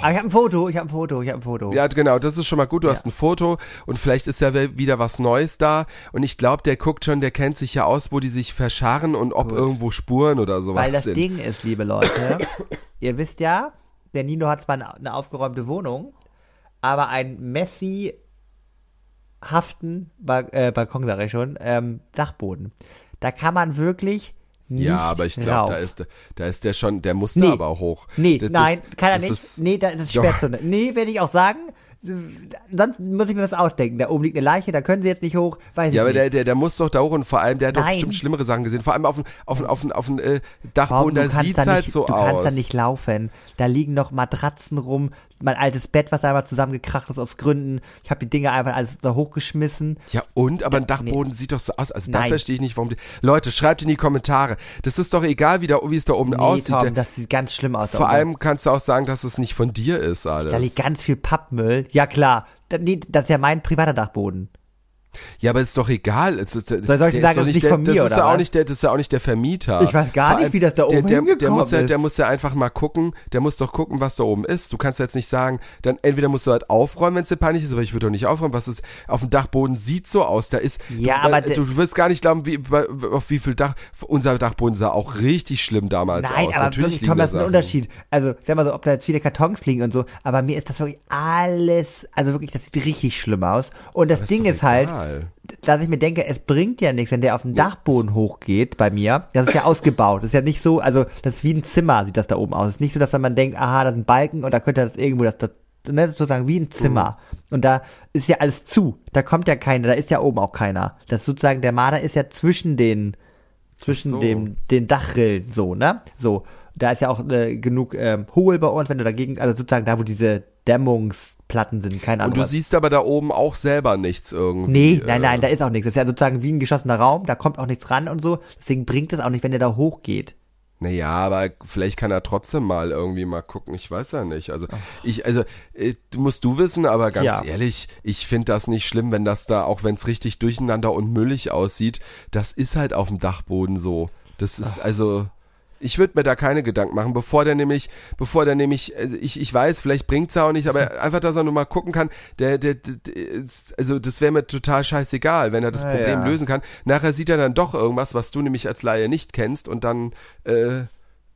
Aber ich habe ein Foto, ich habe ein Foto, ich habe ein Foto. Ja, genau, das ist schon mal gut. Du hast ein Foto und vielleicht ist ja wieder was Neues da. Und ich glaube, der guckt schon, der kennt sich ja aus, wo die sich verscharren und ob irgendwo Spuren oder sowas Weil das sind. Ding ist, liebe Leute, ihr wisst ja, der Nino hat zwar eine, aufgeräumte Wohnung, aber ein Messi haften äh, Balkon, sag ich schon, ähm, Dachboden. Da kann man wirklich nicht ja, aber ich glaube, da ist, da ist der schon, der muss Nee. da aber auch hoch. Nee, Das- nein, das- kann er nicht. ist- nee, da, das ist Doch. Sperrzone. Nee, werde ich auch sagen. Sonst muss ich mir was ausdenken. Da oben liegt eine Leiche, da können sie jetzt nicht hoch. Weiß Ja, ich aber nicht. der, der, der muss doch da hoch und vor allem, der hat doch Nein. bestimmt schlimmere Sachen gesehen. Vor allem auf dem, auf auf auf äh, Dachboden, da du sieht's da halt nicht, so du aus. kannst da nicht laufen. Da liegen noch Matratzen rum, mein altes Bett, was da einmal zusammengekracht ist aus Gründen. Ich habe die Dinge einfach alles da hochgeschmissen. Ja, und? Aber ein Dachboden sieht doch so aus. Also da Nein. verstehe ich nicht, warum die. Leute, schreibt in die Kommentare. Das ist doch egal, wie, da, wie es da oben Nee, aussieht. Tom, das sieht ganz schlimm aus. da vor allem kannst du auch sagen, dass es nicht von dir ist, alles. Da liegt ganz viel Pappmüll. Ja klar, da, nee, das ist ja mein privater Dachboden. Ja, aber ist doch egal. Es ist, soll ich der sagen, ist das ist nicht der, von das mir, ist oder ja auch nicht der, das ist ja auch nicht der Vermieter. Ich weiß gar nicht, wie das da der, oben der, der hingekommen muss ja, ist. Der muss ja einfach mal gucken, der muss doch gucken, was da oben ist. Du kannst jetzt nicht sagen, dann entweder musst du halt aufräumen, wenn es dir peinlich ist, aber ich würde doch nicht aufräumen, was ist auf dem Dachboden sieht so aus. Da ist, Ja, du, aber der- du wirst gar nicht glauben, wie, auf wie viel Dach, unser Dachboden sah auch richtig schlimm damals Nein, aus. aber Natürlich wirklich, Tom, da das ist ein. Unterschied. Also, sag mal so, ob da jetzt viele Kartons liegen und so, aber mir ist das wirklich alles, also wirklich, das sieht richtig schlimm aus. Und das ist Ding doch ist halt, egal. Dass ich mir denke, es bringt ja nichts, wenn der auf den Dachboden hochgeht bei mir. Das ist ja ausgebaut. Das ist ja nicht so, also das ist wie ein Zimmer, sieht das da oben aus. Es ist nicht so, dass man denkt, aha, da sind Balken und da könnte das irgendwo, das, das, ne, das ist sozusagen wie ein Zimmer. Und da ist ja alles zu. Da kommt ja keiner, da ist ja oben auch keiner. Das ist sozusagen, der Marder ist ja zwischen den, zwischen so. dem, den Dachrillen, so, ne? So. Da ist ja auch äh, genug ähm, Hohl bei uns, wenn du dagegen, also sozusagen da, wo diese Dämmungsplatten sind, keine Ahnung. Und du was. siehst aber da oben auch selber nichts irgendwie. Nee, nein, äh, nein, da ist auch nichts. Das ist ja sozusagen wie ein geschlossener Raum, da kommt auch nichts ran und so. Deswegen bringt es auch nicht, wenn der da hochgeht. Naja, aber vielleicht kann er trotzdem mal irgendwie mal gucken. Ich weiß ja nicht. Also ich, also äh, du musst du wissen, aber ganz Ja. ehrlich, ich finde das nicht schlimm, wenn das da, auch wenn es richtig durcheinander und müllig aussieht, das ist halt auf dem Dachboden so. Das ist also. Ich würde mir da keine Gedanken machen, bevor der nämlich, bevor der nämlich, also ich, ich weiß, vielleicht bringt's ja auch nicht, aber einfach, dass er nur mal gucken kann, der, der, der also das wäre mir total scheißegal, wenn er das Ja, Problem ja. lösen kann. Nachher sieht er dann doch irgendwas, was du nämlich als Laie nicht kennst und dann äh,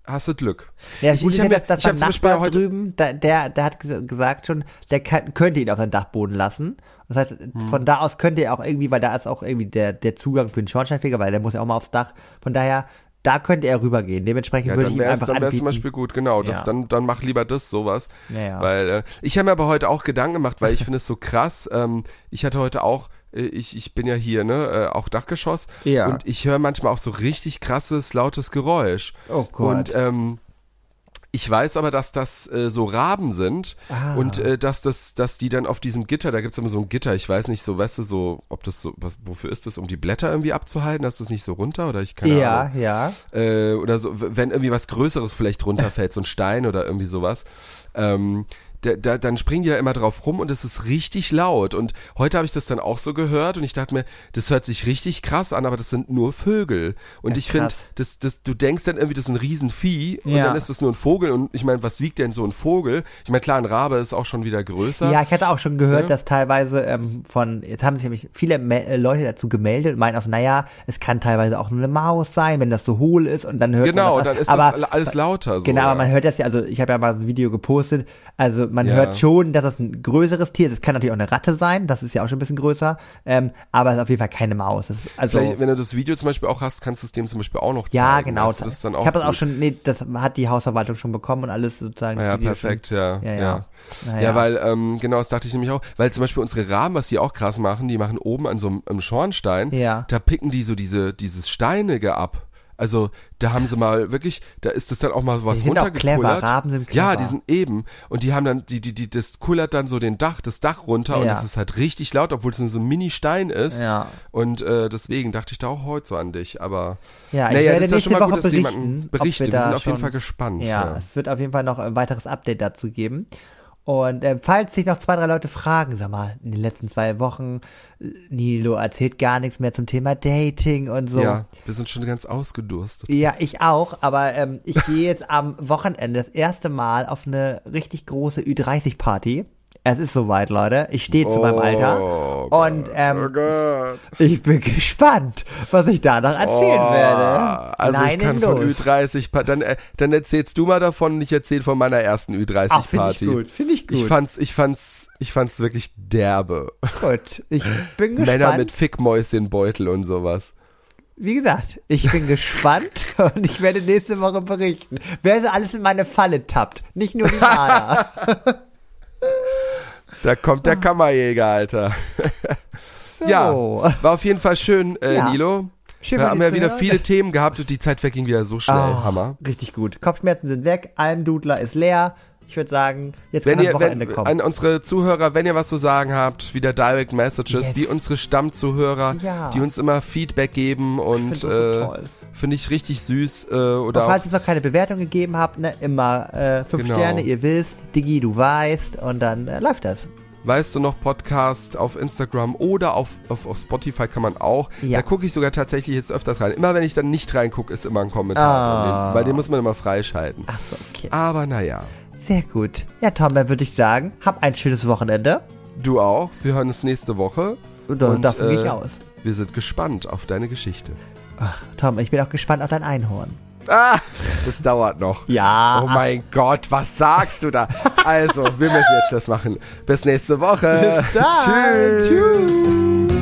hast du Glück. Ja, das Ich- ich ist hab ja, mir- dass, dass ich hab Nachbar heute- drüben, der, der, der hat ges- gesagt schon, der kann, könnte ihn auf seinen Dachboden lassen. Das heißt, Hm. von da aus könnte er auch irgendwie, weil da ist auch irgendwie der, der Zugang für den Schornsteinfeger, weil der muss ja auch mal aufs Dach. Von daher, Da könnte er rübergehen. Dementsprechend Ja, würde ich ihm wäre es einfach dann wär's anbieten. zum Beispiel gut, genau. Das, Ja. dann, dann mach lieber das, sowas. Ja, ja. Weil äh, ich habe mir aber heute auch Gedanken gemacht, weil ich finde es so krass. Ähm, ich hatte heute auch, äh, ich, ich bin ja hier, ne, äh, auch Dachgeschoss. Ja. Und ich höre manchmal auch so richtig krasses, lautes Geräusch. Oh Gott. Und ähm, ich weiß aber, dass das äh, so Raben sind Ah. und äh, dass das, dass die dann auf diesem Gitter, da gibt's immer so ein Gitter, ich weiß nicht, so, weißt du, so, ob das so, was, wofür ist das, um die Blätter irgendwie abzuhalten, dass das nicht so runter oder ich keine ja, Ahnung ja. äh, oder so, wenn irgendwie was Größeres vielleicht runterfällt, so ein Stein oder irgendwie sowas, ähm, da, da, dann springen die da immer drauf rum und es ist richtig laut. Und heute habe ich das dann auch so gehört und ich dachte mir, das hört sich richtig krass an, aber das sind nur Vögel. Und Ja, ich finde, das, das, du denkst dann irgendwie, das ist ein Riesenvieh und Ja. dann ist das nur ein Vogel. Und ich meine, was wiegt denn so ein Vogel? Ich meine, klar, ein Rabe ist auch schon wieder größer. Ja, ich hatte auch schon gehört, Ja. dass teilweise ähm, von, jetzt haben sich nämlich viele Me äh, Leute dazu gemeldet und meinen auch naja, es kann teilweise auch nur eine Maus sein, wenn das so hohl ist und dann hört Genau, man das. dann ist aber, das alles lauter. So, Genau, aber man hört das ja, also ich habe ja mal ein Video gepostet, also man Ja. hört schon, dass das ein größeres Tier ist. Es kann natürlich auch eine Ratte sein, das ist ja auch schon ein bisschen größer, ähm, aber es ist auf jeden Fall keine Maus. Also, Vielleicht, wenn du das Video zum Beispiel auch hast, kannst du es dem zum Beispiel auch noch zeigen. ja, genau. weißt du, das ist dann auch ich habe das auch schon, nee, das hat die Hausverwaltung schon bekommen und alles sozusagen. Ja, perfekt, ja. Schon. Ja, ja. ja. Naja. Ja, weil, ähm, genau, das dachte ich nämlich auch, weil zum Beispiel unsere Rahmen, was die auch krass machen, die machen oben an so einem, einem Schornstein, Ja. da picken die so diese, dieses Steinige ab. Also, da haben sie mal wirklich, da ist das dann auch mal was Die sind runtergekullert. clever, Raben sind Ja, clever. die sind eben. Und die haben dann, die, die, die, das kullert dann so den Dach, das Dach runter und Ja. es ist halt richtig laut, obwohl es nur so ein Mini-Stein ist. Ja. Und äh, deswegen dachte ich da auch heute so an dich. Aber Ja, ich naja, werde das ist ja schon mal Woche gut, dass berichten. jemanden berichtet. Wir, da sind auf jeden Fall gespannt. Ja, es wird auf jeden Fall noch ein weiteres Update dazu geben. Und ähm, falls sich noch zwei, drei Leute fragen, sag mal, in den letzten zwei Wochen, äh, Nilo erzählt gar nichts mehr zum Thema Dating und so. Ja, wir sind schon ganz ausgedurstet. Ja, ich auch, aber ähm, ich gehe jetzt am Wochenende das erste Mal auf eine richtig große Ü30-Party. Es ist soweit, Leute. Ich stehe zu meinem Alter. Oh Und Gott, ähm, oh ich bin gespannt, was ich da noch erzählen Oh, werde. Also ich kann von los. Ü30, pa- dann, äh, dann erzählst du mal davon und ich erzähle von meiner ersten Ach, finde ich Ü30-Party. gut, finde ich gut. Ich fand's, ich fand's, ich fand's wirklich derbe. gut. Ich bin gespannt. Männer mit Fickmäuschenbeutel und sowas. Wie gesagt, ich bin gespannt und ich werde nächste Woche berichten, wer so alles in meine Falle tappt. Nicht nur die Ada. Da kommt Ah. der Kammerjäger, Alter. So. Ja, war auf jeden Fall schön, äh, Ja. Nilo. Schön, Wir haben ja wieder hören. viele Themen gehabt und die Zeit verging wieder so schnell. Ah, Hammer. Richtig gut. Kopfschmerzen sind weg, Almdudler ist leer. Ich würde sagen, jetzt Wenn kann ihr, das Wochenende wenn, kommen. an unsere Zuhörer, wenn ihr was zu sagen habt, wieder Direct Messages, Yes. wie unsere Stammzuhörer, Ja. die uns immer Feedback geben und so äh, finde ich richtig süß. Äh, Und oder auch, falls es noch keine Bewertung gegeben habt, ne, immer äh, fünf Genau. Sterne, ihr wisst, Digi, du weißt, und dann äh, läuft das. weißt du noch, Podcast auf Instagram oder auf, auf, auf Spotify kann man auch. Ja. Da gucke ich sogar tatsächlich jetzt öfters rein. Immer wenn ich dann nicht reingucke, ist immer ein Kommentar Ah. drin, weil den muss man immer freischalten. Ach so, okay. Aber naja, Sehr gut. Ja, Tom, dann würde ich sagen, hab ein schönes Wochenende. du auch. Wir hören uns nächste Woche. Und, und davon gehe äh, ich aus. Wir sind gespannt auf deine Geschichte. Ach, Tom, ich bin auch gespannt auf dein Einhorn. Ah, das dauert noch. Ja. Oh mein Gott, was sagst du da? Also, wir müssen jetzt Schluss machen. Bis nächste Woche. Bis dann. Tschüss. Tschüss.